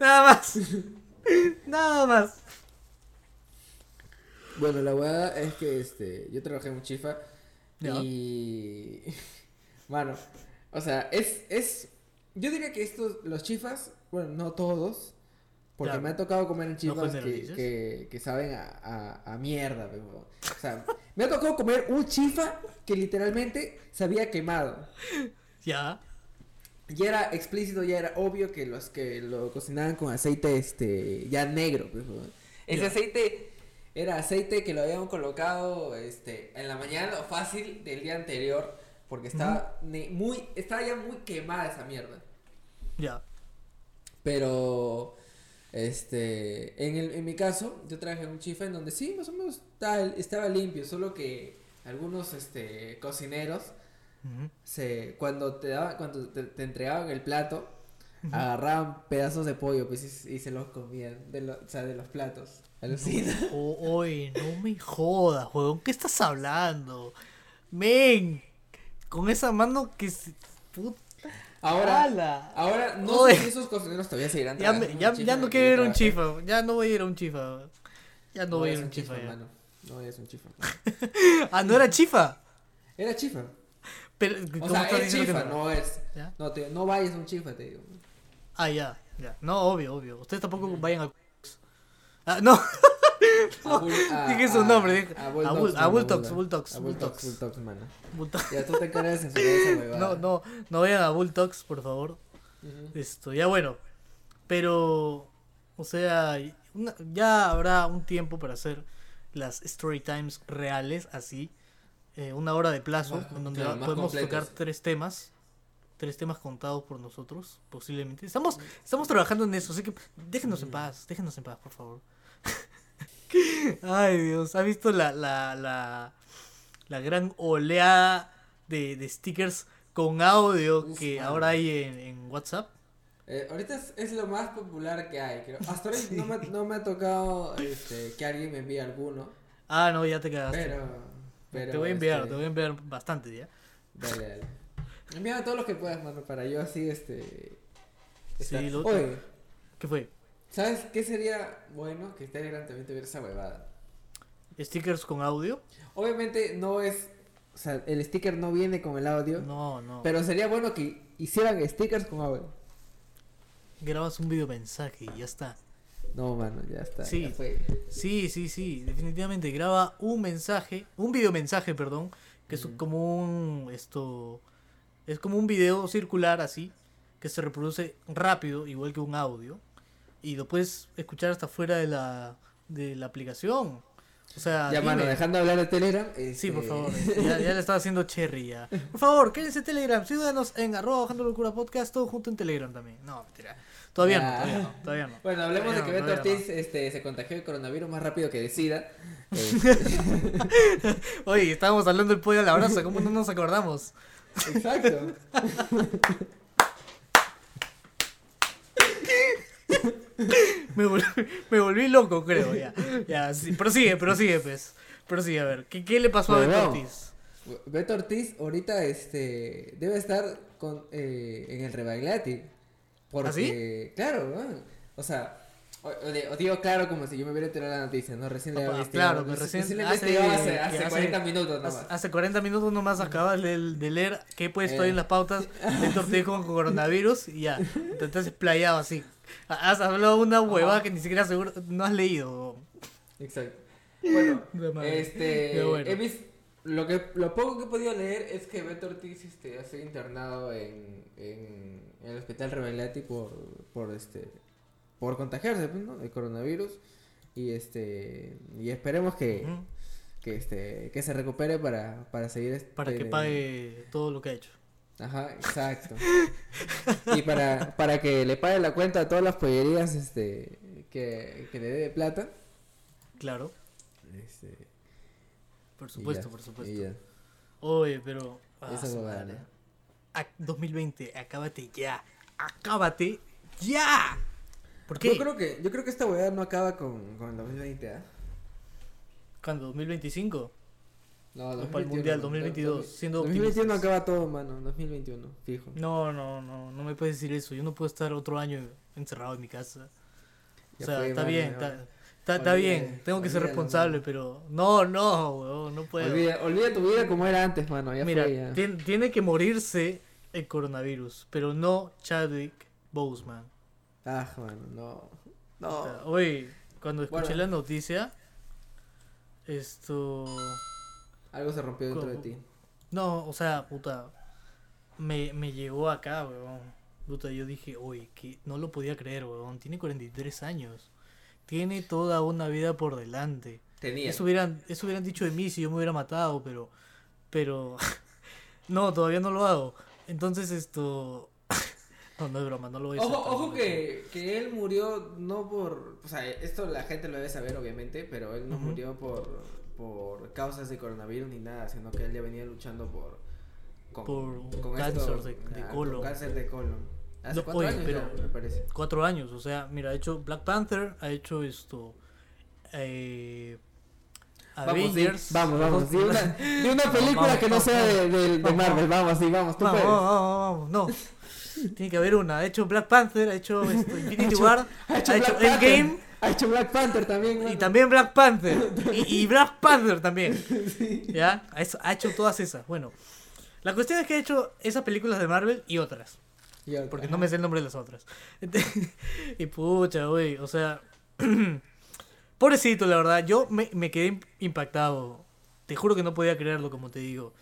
Nada más. Nada más. Bueno, la verdad es que este, yo trabajé en un chifa Ya. y... Mano, o sea, es, es... Yo diría que estos, los chifas, bueno, no todos, porque me ha tocado comer en que, generalices. que, que saben a, a, a mierda, pero, o sea, me ha tocado comer un chifa que literalmente se había quemado. Ya. Ya era explícito, ya era obvio que los que lo cocinaban con aceite este ya negro. Ese Ya. aceite era aceite que lo habían colocado este en la mañana o fácil del día anterior porque estaba muy estaba ya muy quemada esa mierda. Ya. Pero este en el en mi caso yo trabajé en un chifa en donde sí más o menos estaba, estaba limpio, solo que algunos este cocineros se cuando te daban cuando te, te entregaban el plato agarraban pedazos de pollo pues y, y se los comían de lo- o sea de los platos alucina O- oye, no me jodas, huevón. ¿Qué estás hablando? Men, con esa mano que se... Puta. Ahora ahora no Oye. sé si esos cocineros todavía seguirán Ya, me- ya, ya no quiero ir a un chifa. Ya no voy a ir a un chifa. Ya no, voy a ir a un chifa, ya. mano. no es un chifa Ah, no era chifa. era chifa Pero, o ¿cómo sea estás es diciendo que chifa no es ¿Ya? no te no vayas a un chifa te digo Ah, ya, ya. No, obvio, obvio. Ustedes tampoco vayan a... Ah, no. Dije su nombre, a a Bulldogs, Bull- a mano, ya tú te encargas en su esa huevada No, no, no vayan a Bull Talks, por favor. Esto, ya bueno. Pero, o sea, una- ya habrá un tiempo para hacer las story times reales, así. eh, una hora de plazo, Más- en donde claro, podemos completos. tocar tres temas. Tres temas contados por nosotros, posiblemente. Estamos, estamos trabajando en eso, así que déjenos en paz, déjenos en paz, por favor. Ay, Dios, ¿ha visto la, la, la, la gran oleada de, de stickers con audio Uf, que ahora hay en, en WhatsApp? Eh, ahorita es, es lo más popular que hay, creo. Hasta ahora no me, no me ha tocado este, que alguien me envíe alguno, Ah, no, ya te cagaste. pero... pero te voy a enviar, este, te voy a enviar bastante ya. Dale, dale. Envíame todos los que puedas, mano, para yo así, este... Sí, estar- lo- Oye, ¿Qué fue? ¿Sabes qué sería bueno? Que Telegram también tuviera esa huevada. ¿Stickers con audio? Obviamente no es O sea, el sticker no viene con el audio. No, no. Pero sería bueno que hicieran stickers con audio. Grabas un video mensaje y ya está. No, mano, ya está. Sí. ya fue. Sí, sí, sí, definitivamente graba un mensaje, un video mensaje, perdón, que es como un esto es como un video circular así que se reproduce rápido, igual que un audio y lo puedes escuchar hasta fuera de la de la aplicación. O sea, Ya, mano, dejando de hablar de Telegram. Sí, por este, favor. Ya, ya le estaba haciendo cherry ya. Por favor, quédense en Telegram. Síganos en arroba bajando locura podcast, todo junto en Telegram también. No, mentira. Todavía no, todavía no, todavía no. Bueno, hablemos de que Beto no, todavía Ortiz este, se contagió de coronavirus más rápido que decida. Este, Oye, estábamos hablando del pollo a la brasa, ¿cómo no nos acordamos? exacto. Me volví, me volví loco, creo, ya. Ya, sí, prosigue, prosigue, pues. Prosigue, a ver, ¿qué, qué le pasó a Beto. Ortiz? Beto Ortiz ahorita este, debe estar con, eh, en el Rebaglati. Porque, ¿Ah, sí? claro, o sea, o, digo claro como si yo me hubiera enterado la noticia, ¿no? Recién le Papá, había claro, que recién le hace- hace, que hace hace- 40 minutos nomás. Hace, hace 40 minutos nomás acabas de, de leer qué he puesto ahí Eh. en las pautas Beto Ortiz con coronavirus y ya. Te estás explayado así. Has hablado una huevada que ni siquiera seguro no has leído. Exacto. Bueno, este, bueno. he visto, lo que, lo poco que he podido leer es que Beto Ortiz, este, ha sido internado en, en, en el hospital Revelati por, por, este, por contagiarse, pues, ¿no? De coronavirus y, este, y esperemos que, que, este, que se recupere para, para seguir, este, Para que pague todo lo que ha hecho. Ajá, exacto. y para, para que le pague la cuenta a todas las pollerías, este, que, que le dé de plata. Claro, Este, por supuesto, ya, por supuesto. Oye, pero. ah, Esa madre. Ac- 2020, acábate ya. Acábate ya. ¿Por qué? Yo creo que, yo creo que esta weá no acaba con, con el 2020, ¿ah? ¿Cuándo? ¿2025? No, O para el Mundial, 2022, siendo 2021 optimistas. acaba todo, mano. 2021, fijo. No, no, no, no me puedes decir eso. Yo no puedo estar otro año encerrado en mi casa. O sea, fue, está mano, bien, está, está, bien. Tengo que ser responsable, mano. pero no, no, weón, no puedo. Olvida, olvida tu vida como era antes, mano. Ya Mira, fue, ya. tien- tiene que morirse el coronavirus, pero no Chadwick Boseman. Ah, mano, no. O sea, No. Hoy, cuando escuché Bueno. la noticia, esto... Algo se rompió dentro de ti. No, o sea, puta, me, me llegó acá, weón. Puta, yo dije, uy, que no lo podía creer, weón. Tiene 43 años. Tiene toda una vida por delante. Tenía. Eso hubieran, eso hubieran dicho de mí si yo me hubiera matado, pero... Pero... no, todavía no lo hago. Entonces esto... no, no es broma, no lo voy a. Ojo, ojo que, que él murió no por... O sea, esto la gente lo debe saber, obviamente, pero él no murió por, por causas de coronavirus ni nada, sino que él ya venía luchando por... Con, Por cáncer de- de ah, colon. con cáncer de colon. Hace No, cuatro oye, años pero- ya, me parece. Cuatro años, o sea, mira, ha hecho Black Panther, ha hecho esto... Eh, Avengers. vamos, vamos. De una, de una película vamos, que no vamos, sea de, vamos. de- de Vamos, Marvel. Vamos, sí, vamos, tú Vamos, puedes. vamos, vamos, no. Tiene que haber una. Ha hecho Black Panther, ha hecho esto, Infinity hecho- War, Ha hecho, ha hecho Black Panther. Endgame Ha hecho Black Panther también. y mano. también Black Panther. Y, y Black Panther también. ¿Ya? Ha hecho, todas esas. Bueno, la cuestión es que ha hecho esas películas de Marvel y otras. Y. Porque no me sé el nombre de las otras. y pucha, güey, o sea... Pobrecito, la verdad. Yo me, me quedé impactado. Te juro que no podía creerlo, como te digo.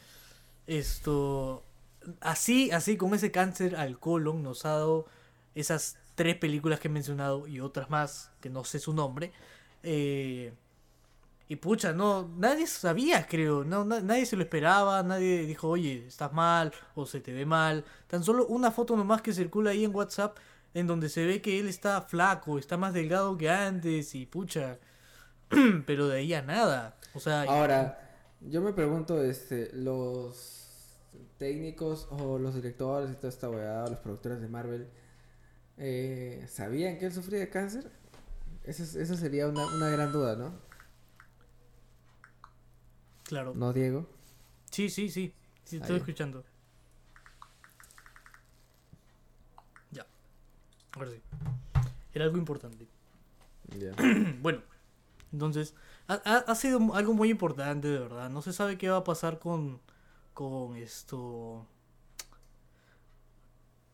Esto... Así, así, con ese cáncer al colon nos ha dado esas tres películas que he mencionado y otras más que no sé su nombre. Eh, y pucha, no, nadie sabía, creo, no, na- nadie se lo esperaba, nadie dijo, oye, estás mal o se te ve mal. Tan solo una foto nomás que circula ahí en WhatsApp en donde se ve que él está flaco, está más delgado que antes y pucha, pero de ahí a nada. O sea, Ahora, yo me pregunto, este, los técnicos o los directores y toda esta weá, los productores de Marvel, eh, ¿sabían que él sufría de cáncer? Esa, es- esa sería una, una gran duda, ¿no? claro. ¿No, Diego? Sí, sí, sí, sí, estoy escuchando. Ya, ahora sí. Era algo importante. Ya. Bueno, entonces, ha, ha- ha sido algo muy importante, de verdad. No se sabe qué va a pasar con, con esto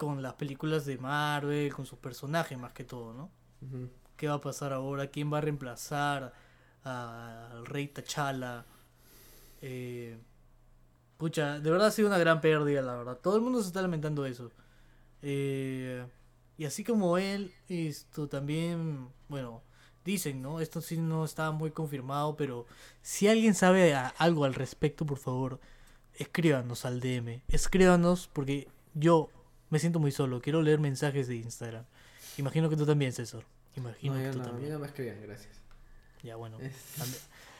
con las películas de Marvel, con sus personajes más que todo, ¿no? ¿Qué va a pasar ahora? ¿Quién va a reemplazar al rey T'Challa? Eh, pucha, de verdad ha sido una gran pérdida, la verdad. Todo el mundo se está lamentando eso. Eh, y así como él, esto también, bueno, dicen, ¿no? Esto sí no está muy confirmado, pero si alguien sabe algo al respecto, por favor, escríbanos al DM. Escríbanos porque yo me siento muy solo. Quiero leer mensajes de Instagram. Imagino que tú también, César. Imagino No, que tú no, a mí también. no me escriban, gracias. Ya, bueno.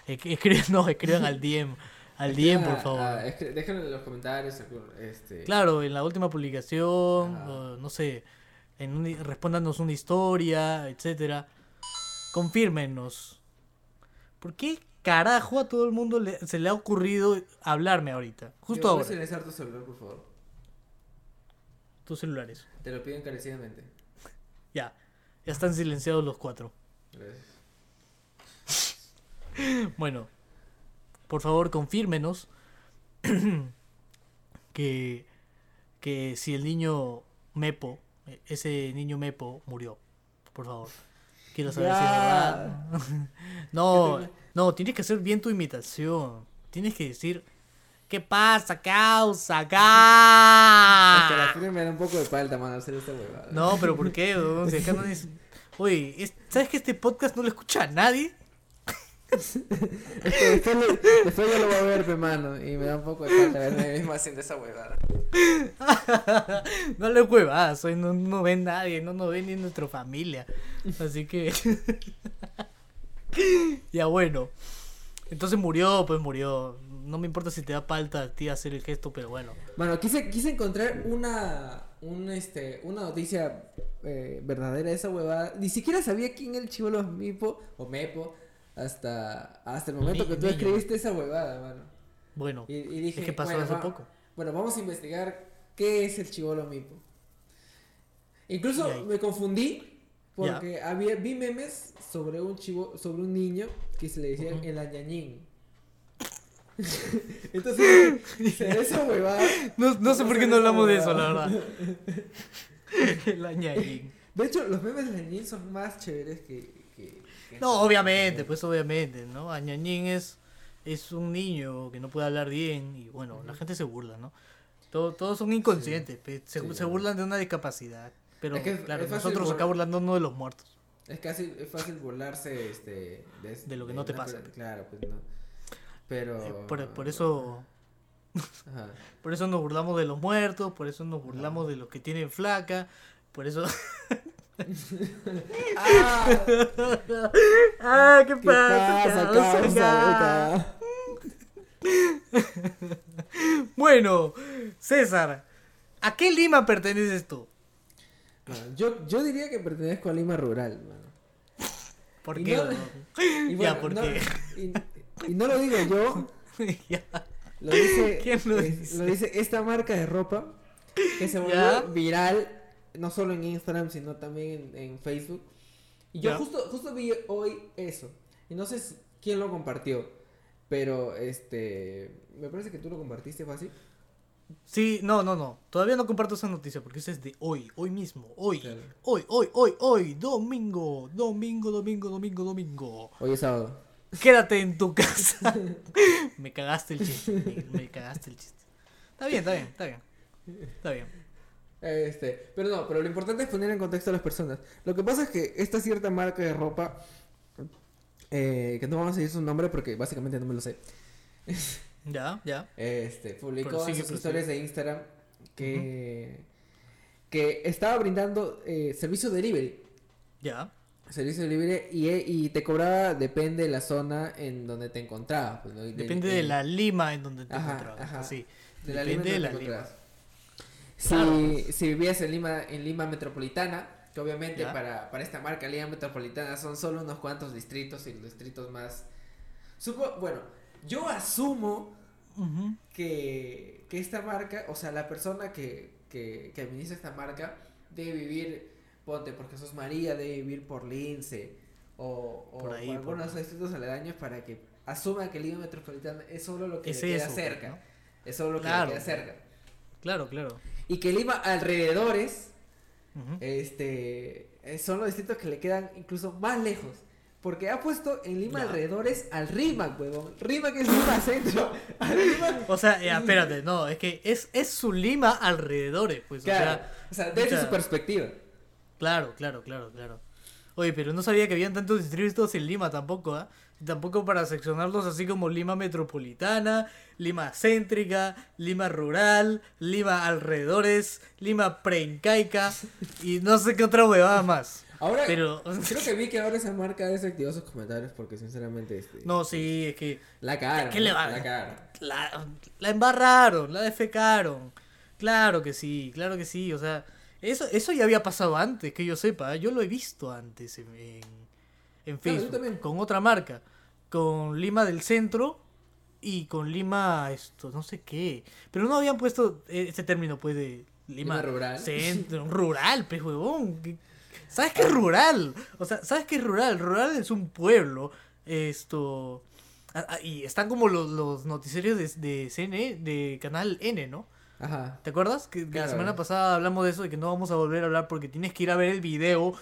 Escriban, no, escriban al DM. Al DM, por favor. a- déjenlo en los comentarios. Este, Claro, en la última publicación, o no sé, en un, respóndanos una historia, etcétera. Confírmenos. ¿Por qué carajo a todo el mundo le- se le ha ocurrido hablarme ahorita? Justo ahora. ¿puedes silenciar tu celular, por favor? Tus celulares. Te lo pido encarecidamente. Ya. Ya están silenciados los cuatro. Gracias. Bueno, por favor, confírmenos que, que si el niño Mepo, ese niño Mepo murió. Por favor. Quiero saber si es verdad. No, no, tienes que hacer bien tu imitación. Tienes que decir, ¿qué pasa, causa, Es que la acá? firma me da un poco de palta, mano, hacer esta huevada. No, pero ¿por qué? Si acá no es- Oye, es- ¿sabes que este podcast no lo escucha a nadie? Es después, le- después yo lo voy a ver, pe, mano. Y me da un poco de palta verme mismo haciendo esa huevada. no le huevas, hoy no, no ve nadie, no nos ve ni nuestra familia. Así que. ya bueno. Entonces murió, pues murió. No me importa si te da palta a ti hacer el gesto, pero bueno. Bueno, quise, quise encontrar una, un, este, una noticia eh, verdadera de esa huevada. Ni siquiera sabía quién era el chivolo Mipo o Mepo hasta, hasta el momento Ni- que tú niño. escribiste esa huevada, mano. Bueno, Y, y dije, es que pasó bueno, hace va- poco. Bueno, vamos a investigar qué es el chivolo Mipo. Incluso me confundí porque había, vi memes sobre un chivo, sobre un niño que se le decía Ujú. el añañín. Entonces, ¿será esa huevada? No, no sé ¿Cómo por qué no hablamos de eso, la verdad. El añadín. De hecho, los memes de añañín son más chéveres que... que- que- No, obviamente, pues obviamente, ¿no? Añañín es, es un niño que no puede hablar bien y bueno, la gente se burla, ¿no? Todo- todos son inconscientes, se, Sí. se burlan de una discapacidad. Pero Es que es- claro, es nosotros acá burlándonos de los muertos. Es casi es fácil burlarse este, de, De lo que no te pasa. Claro, pues no. Pero... Eh, por, por eso Ajá. por eso nos burlamos de los muertos, por eso nos burlamos de los que tienen flaca, por eso... ¡Ah! ¡Ah, qué ¿Qué pasa, pasa, acá? Bueno, César, ¿a qué Lima perteneces tú? Bueno, yo, yo diría que pertenezco a Lima rural, mano. ¿Por Y qué? no- Ya, ¿por no- qué? Y, y no lo digo yo, lo dice, ¿Quién lo eh, dice? lo dice esta marca de ropa que se volvió viral, no solo en Instagram, sino también en, en Facebook. Y yo justo, justo vi hoy eso. Y no sé si- quién lo compartió, pero este, me parece que tú lo compartiste fácil. Sí, no, no, no. Todavía no comparto esa noticia porque esa es de hoy, hoy mismo, hoy. Claro. Hoy, hoy, hoy, hoy, domingo, domingo, domingo, domingo, domingo. Hoy es sábado. Quédate en tu casa. me cagaste el chiste, me, me cagaste el chiste. Está bien, está bien, está bien. Está bien. Este, pero no, pero lo importante es poner en contexto a las personas. Lo que pasa es que esta cierta marca de ropa, eh, que no vamos a decir su nombre porque básicamente no me lo sé, Ya, ya. este, publicó en sus historias de Instagram que, que estaba brindando eh, servicio delivery. Ya. Servicio delivery y, y te cobraba, depende de la zona en donde te encontrabas. pues, Depende en- de la lima en donde te Ajá, encontrabas. ajá. Sí. de la Depende de Lima la donde te lima. encontrabas. Si, vivías en Lima, en Lima Metropolitana, que obviamente Ya. para, para esta marca Lima Metropolitana son solo unos cuantos distritos y los distritos más... Supo, bueno, yo asumo que, que esta marca, o sea, la persona que, que, que administra esta marca debe vivir, ponte por Jesús María, debe vivir por Lince o, o Por ahí, por por- algunos distritos aledaños para que asuma que Lima Metropolitana es solo lo que Es le queda eso, cerca. ¿no? Es solo lo que Claro. le queda cerca. Claro, claro. Y que Lima alrededores este eh, son los distritos que le quedan incluso más lejos. Porque ha puesto en Lima alrededores al Rimac, huevón. Rimac es Lima centro. O sea, ya, espérate, no, es que es, es su Lima alrededores, pues, Claro. o O sea, sea, desde su perspectiva. Claro, claro, claro, claro. Oye, pero no sabía que habían tantos distritos en Lima tampoco, ¿ah? Tampoco para seccionarlos así como Lima metropolitana, Lima céntrica, Lima rural, Lima alrededores, Lima preincaica y no sé qué otra huevada más. Ahora, Pero, creo que vi que ahora esa marca ha desactivado sus comentarios porque sinceramente este, no, sí, es que la cara. ¿Qué le va- La cara. la, la embarraron, la defecaron. Claro que sí, claro que sí. O sea, eso, eso ya había pasado antes, que yo sepa. ¿eh? Yo lo he visto antes en, en, Facebook. con otra marca. Con Lima del Centro y con Lima esto, no sé qué. Pero no habían puesto ese término, pues, de Lima, Lima rural. Centro, rural, pues, huevón. ¿Qué- ¿Sabes qué es rural? O sea, ¿sabes qué es rural? Rural es un pueblo. Esto. ah, ah, Y están como los, los noticiarios de, de CN, de Canal N, ¿no? Ajá. ¿Te acuerdas? Que, que la Claro. semana pasada hablamos de eso y que no vamos a volver a hablar porque tienes que ir a ver el video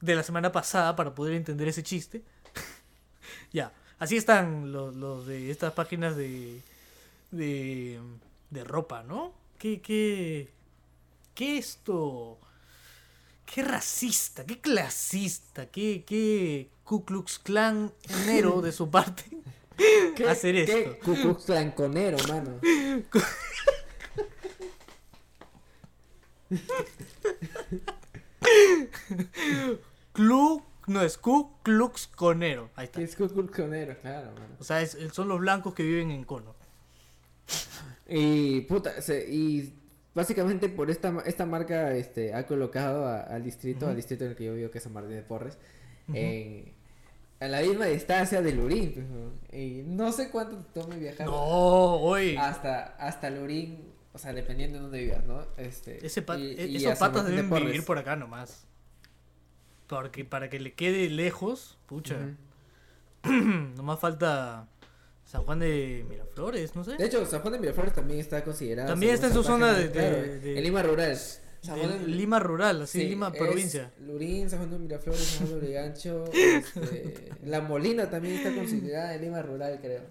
de la semana pasada para poder entender ese chiste. ya, así están los, los de estas páginas de, de, de ropa, ¿no? ¿Qué, qué, qué esto? Qué racista, qué clasista, qué, qué Ku Klux Klan enero de su parte. ¿Qué, Hacer qué esto. Ku Klux Klanconero, mano. Klu, no es Ku Klux Conero. Ahí está. ¿Qué es Ku Klux Klanconero? Claro, mano. O sea, es- son los blancos que viven en cono. Y puta, se- y básicamente por esta, esta marca este, ha colocado a- al distrito, al distrito en el que yo vivo, que es San Martín de Porres, en, a la misma distancia de Lurín. pues. Y no sé cuánto te tome viajar No, hoy. hasta, hasta Lurín, o sea, dependiendo de dónde vivas, ¿no? Este, Ese pa- y- e- y esos patas de deben vivir por acá nomás. Porque para que le quede lejos, pucha. Ujú. Nomás falta San Juan de Miraflores, no sé. De hecho, San Juan de Miraflores también está considerado. También está en su zona de- página, de- claro, de- En Lima rural. San Juan De Lima rural, así, Sí, Lima provincia. Lurín, San Juan de Miraflores, San Juan de Origancho, este, La Molina también está considerada en Lima rural, creo.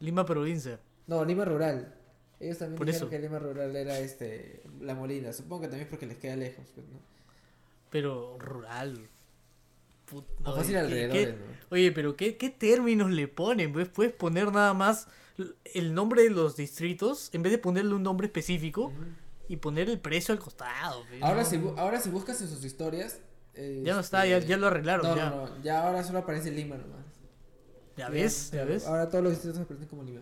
Lima provincia. No, Lima rural. Ellos también Por dijeron eso. que Lima rural era este La Molina. Supongo que también porque les queda lejos, pues, ¿no? Pero rural. Put- O oye, fácil ¿qué- alrededores, qué- ¿no? Oye, pero ¿qué, ¿qué términos le ponen? Pues puedes poner nada más el nombre de los distritos en vez de ponerle un nombre específico Ujú. y poner el precio al costado. pues, Ahora, no. si, bu- ahora si buscas en sus historias. Ya no está, ya, este, ya lo arreglaron. No, ya. no, no, ya ahora solo aparece Lima nomás. ¿Ya ves? ¿Ya Ya, ves? Ahora todos los distritos aparecen como Lima.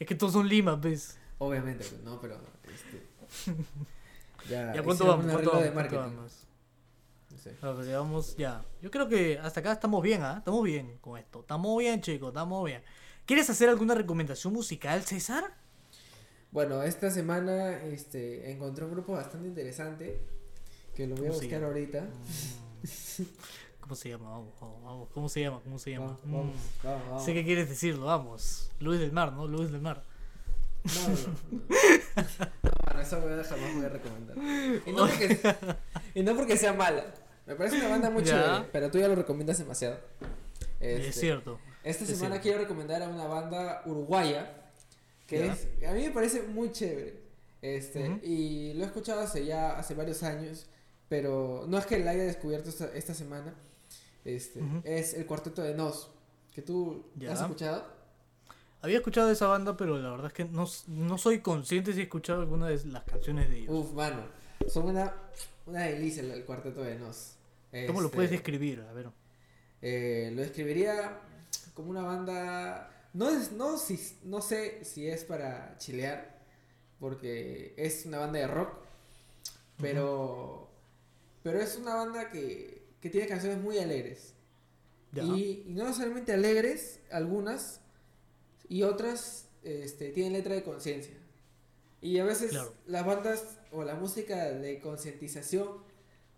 Es que todos son Lima, ¿ves? Obviamente, pues, no, pero. Este, ya, ¿Ya cuánto vamos? ¿Cuánto vamos? ¿Cuánto vamos? No sé. Ya. Yo creo que hasta acá estamos bien, ¿ah? Estamos bien con esto. Estamos bien, chicos, estamos bien. ¿Quieres hacer alguna recomendación musical, César? Bueno, esta semana este, encontré un grupo bastante interesante que lo voy a ¿Cómo se buscar ahorita. Mm. ¿Cómo se llama? Vamos, vamos, vamos. ¿Cómo se llama? ¿Cómo se llama? Vamos, Mm. vamos. Sé que quieres decirlo, vamos. Luis del Mar, ¿no? Luis del Mar. No, no, no. No, bueno, esa jamás voy a recomendar. Y no, porque, y no porque sea mala. Me parece una banda muy chévere, pero tú ya lo recomiendas demasiado. Es Este, cierto. Esta es semana cierto. quiero recomendar a una banda uruguaya que es a mí me parece muy chévere. Este, y lo he escuchado hace ya hace varios años, pero no es que la haya descubierto esta, esta semana. Este, es el Cuarteto de Nos, que tú Ya. has escuchado. Había escuchado de esa banda, pero la verdad es que no, no soy consciente si he escuchado alguna de las canciones de ellos. Uf, mano, son una una delicia el, el Cuarteto de Nos. ¿Cómo lo Este, puedes describir? A ver. Eh, lo describiría como una banda. No, es, no, si, no sé si es para chilear, porque es una banda de rock, pero, pero es una banda que, que tiene canciones muy alegres. Y, y no necesariamente alegres, algunas, y otras este, tienen letra de conciencia. Y a veces Claro. las bandas o la música de concientización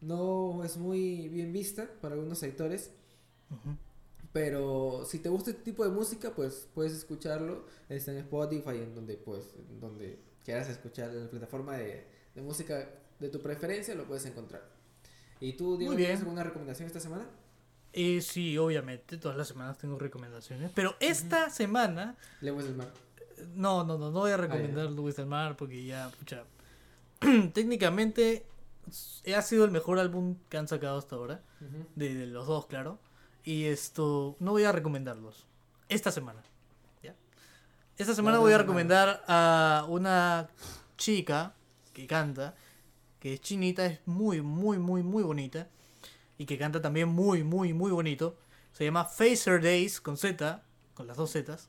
no es muy bien vista para algunos sectores. Pero si te gusta este tipo de música, pues puedes escucharlo. Está en Spotify, en donde pues, en donde quieras escuchar en la plataforma de, de música de tu preferencia, lo puedes encontrar. ¿Y tú, Diego, tienes alguna recomendación esta semana? Y sí, obviamente, todas las semanas tengo recomendaciones. Pero esta semana, Lewis del Mar. no, no, no, no voy a Ah, recomendar Luis del Mar porque ya, pucha. técnicamente ha sido el mejor álbum que han sacado hasta ahora. Ujú. De, de los dos, claro. Y esto, no voy a recomendarlos. Esta semana. ¿ya? Esta semana voy a recomendar a una chica que canta, que es chinita, es muy, muy, muy, muy bonita. Y que canta también muy, muy, muy bonito. Se llama Facer Days con Z, con las dos Zetas.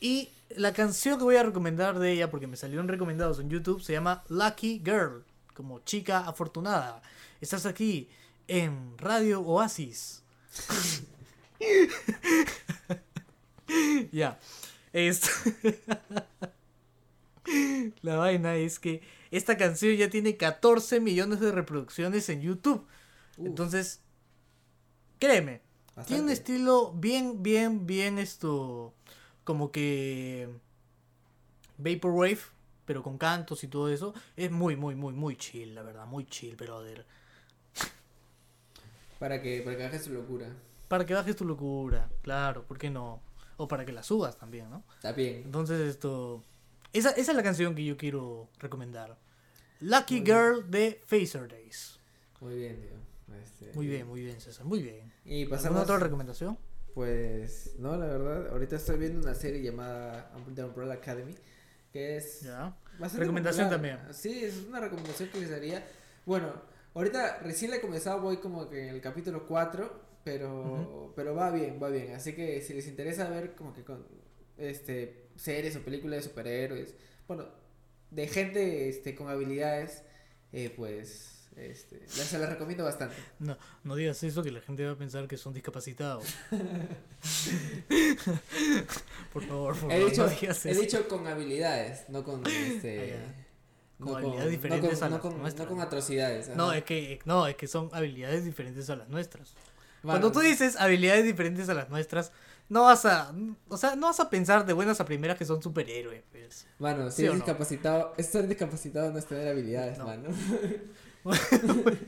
Y la canción que voy a recomendar de ella, porque me salieron recomendados en YouTube, se llama Lucky Girl, como chica afortunada. Estás aquí en Radio Oasis. ya. Esto- La vaina es que esta canción ya tiene 14 millones de reproducciones en YouTube. Uf, Entonces, créeme, tiene un estilo bien, bien, bien esto, como que Vaporwave, pero con cantos y todo eso. Es muy, muy, muy, muy chill, la verdad, muy chill, brother. Para que, para que bajes tu locura. Para que bajes tu locura, claro, ¿por qué no? O para que la subas también, ¿no? Está bien. Entonces esto... Esa, esa es la canción que yo quiero recomendar. Lucky. Girl de Phaser Days. Muy bien, Diego. Este, Muy bien, muy bien, César, muy bien. Y ¿Alguna pasamos. otra recomendación? Pues no, la verdad, ahorita estoy viendo una serie llamada The Umbrella Academy, que es Ya. Recomendación popular. también. Sí, es una recomendación que les daría. Bueno, ahorita recién la he comenzado, voy como que en el capítulo 4, pero pero va bien, va bien. Así que si les interesa ver como que con este series o películas de superhéroes, bueno, de gente este con habilidades, eh, pues este, se las recomiendo bastante. No, no digas eso que la gente va a pensar que son discapacitados. por favor, por He favor, dicho, no digas he dicho con habilidades, no con este. Ah, no Con diferentes no con, las no con- nuestras. no con atrocidades. No, es que no, es que son habilidades diferentes a las nuestras. Bueno, Cuando tú dices habilidades diferentes a las nuestras, no vas a, o sea, no vas a pensar de buenas a primeras que son superhéroes, pues. Mano, ¿Sí si o eres no? discapacitado, estar discapacitado no es tener habilidades, No. mano.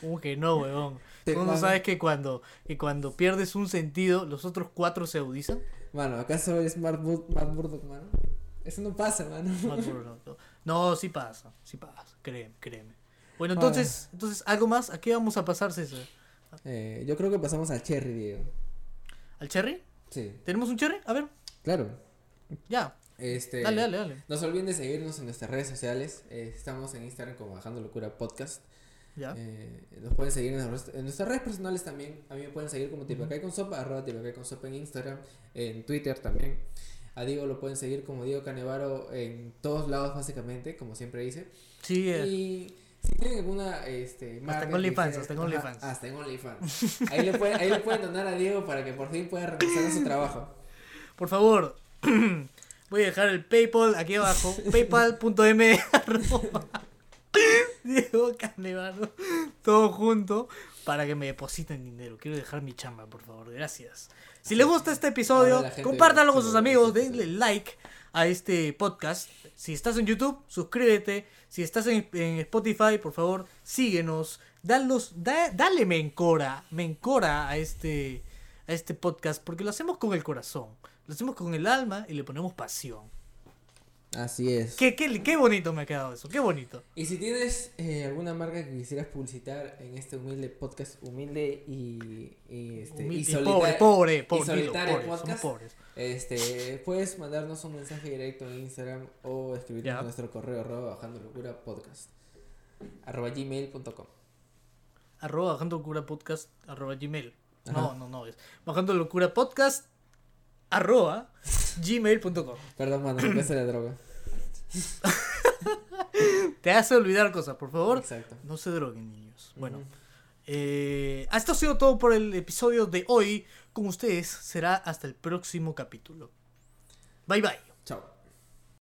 Como que no, weón. ¿Tú no sabes que cuando, que cuando pierdes un sentido, los otros cuatro se agudizan? Mano, ¿acaso eres Matt, Mur- Matt Murdock, mano? Eso no pasa, mano. No, sí pasa, sí pasa, créeme, créeme. Bueno, Ah. entonces, entonces, ¿algo más? ¿A qué vamos a pasar, César? Eh, yo creo que pasamos al Cherry, Diego. ¿Al cherry? Sí, ¿Tenemos un cherry? A ver, claro. ya. Este, Dale, dale, dale. No se olviden de seguirnos en nuestras redes sociales. Eh, estamos en Instagram como Bajando Locura Podcast. Ya. Eh, nos pueden seguir en, nuestras- en nuestras redes personales también. A mí me pueden seguir como Tipacay con Sopa, arroba Tipacay con Sopa en Instagram, en Twitter también. A Diego lo pueden seguir como Diego Canevaro en todos lados, básicamente, como siempre dice. Sí, eh, Y si tienen alguna este, en OnlyFans, hasta en OnlyFans. Hasta en OnlyFans. Ahí le, pueden, ahí le pueden donar a Diego para que por fin pueda realizar su trabajo. por favor, voy a dejar el PayPal aquí abajo, paypal.m Diego Canevaro, todo junto, para que me depositen dinero. Quiero dejar mi chamba, por favor, gracias. Si les gusta este episodio, compártanlo con sus amigos, denle like a este podcast. Si estás en YouTube, suscríbete. Si estás en, Spotify, por favor, síguenos. Dalos, da- dale me encora, me encora a este, a este podcast, porque lo hacemos con el corazón, lo hacemos con el alma y le ponemos pasión. Así es. Qué, qué, qué bonito me ha quedado eso, qué bonito. Y si tienes eh, alguna marca que quisieras publicitar en este humilde podcast, humilde y, y, este, Humilde y y solita- pobre, pobre, y pobre, dilo, solitario pobres, somos podcast, pobres. este, puedes mandarnos un mensaje directo en Instagram o escribirnos Ya. a nuestro correo arroba bajando locura podcast arroba gmail.com Arroba bajando locura podcast, arroba gmail. No, Ajá. no, no, es bajando locura podcast, arroba gmail.com. Perdón, mano, me pasa la droga. Te hace olvidar cosas, por favor. Exacto. No se droguen, niños. Bueno, eh, esto ha sido todo por el episodio de hoy. Con ustedes será hasta el próximo capítulo. Bye bye.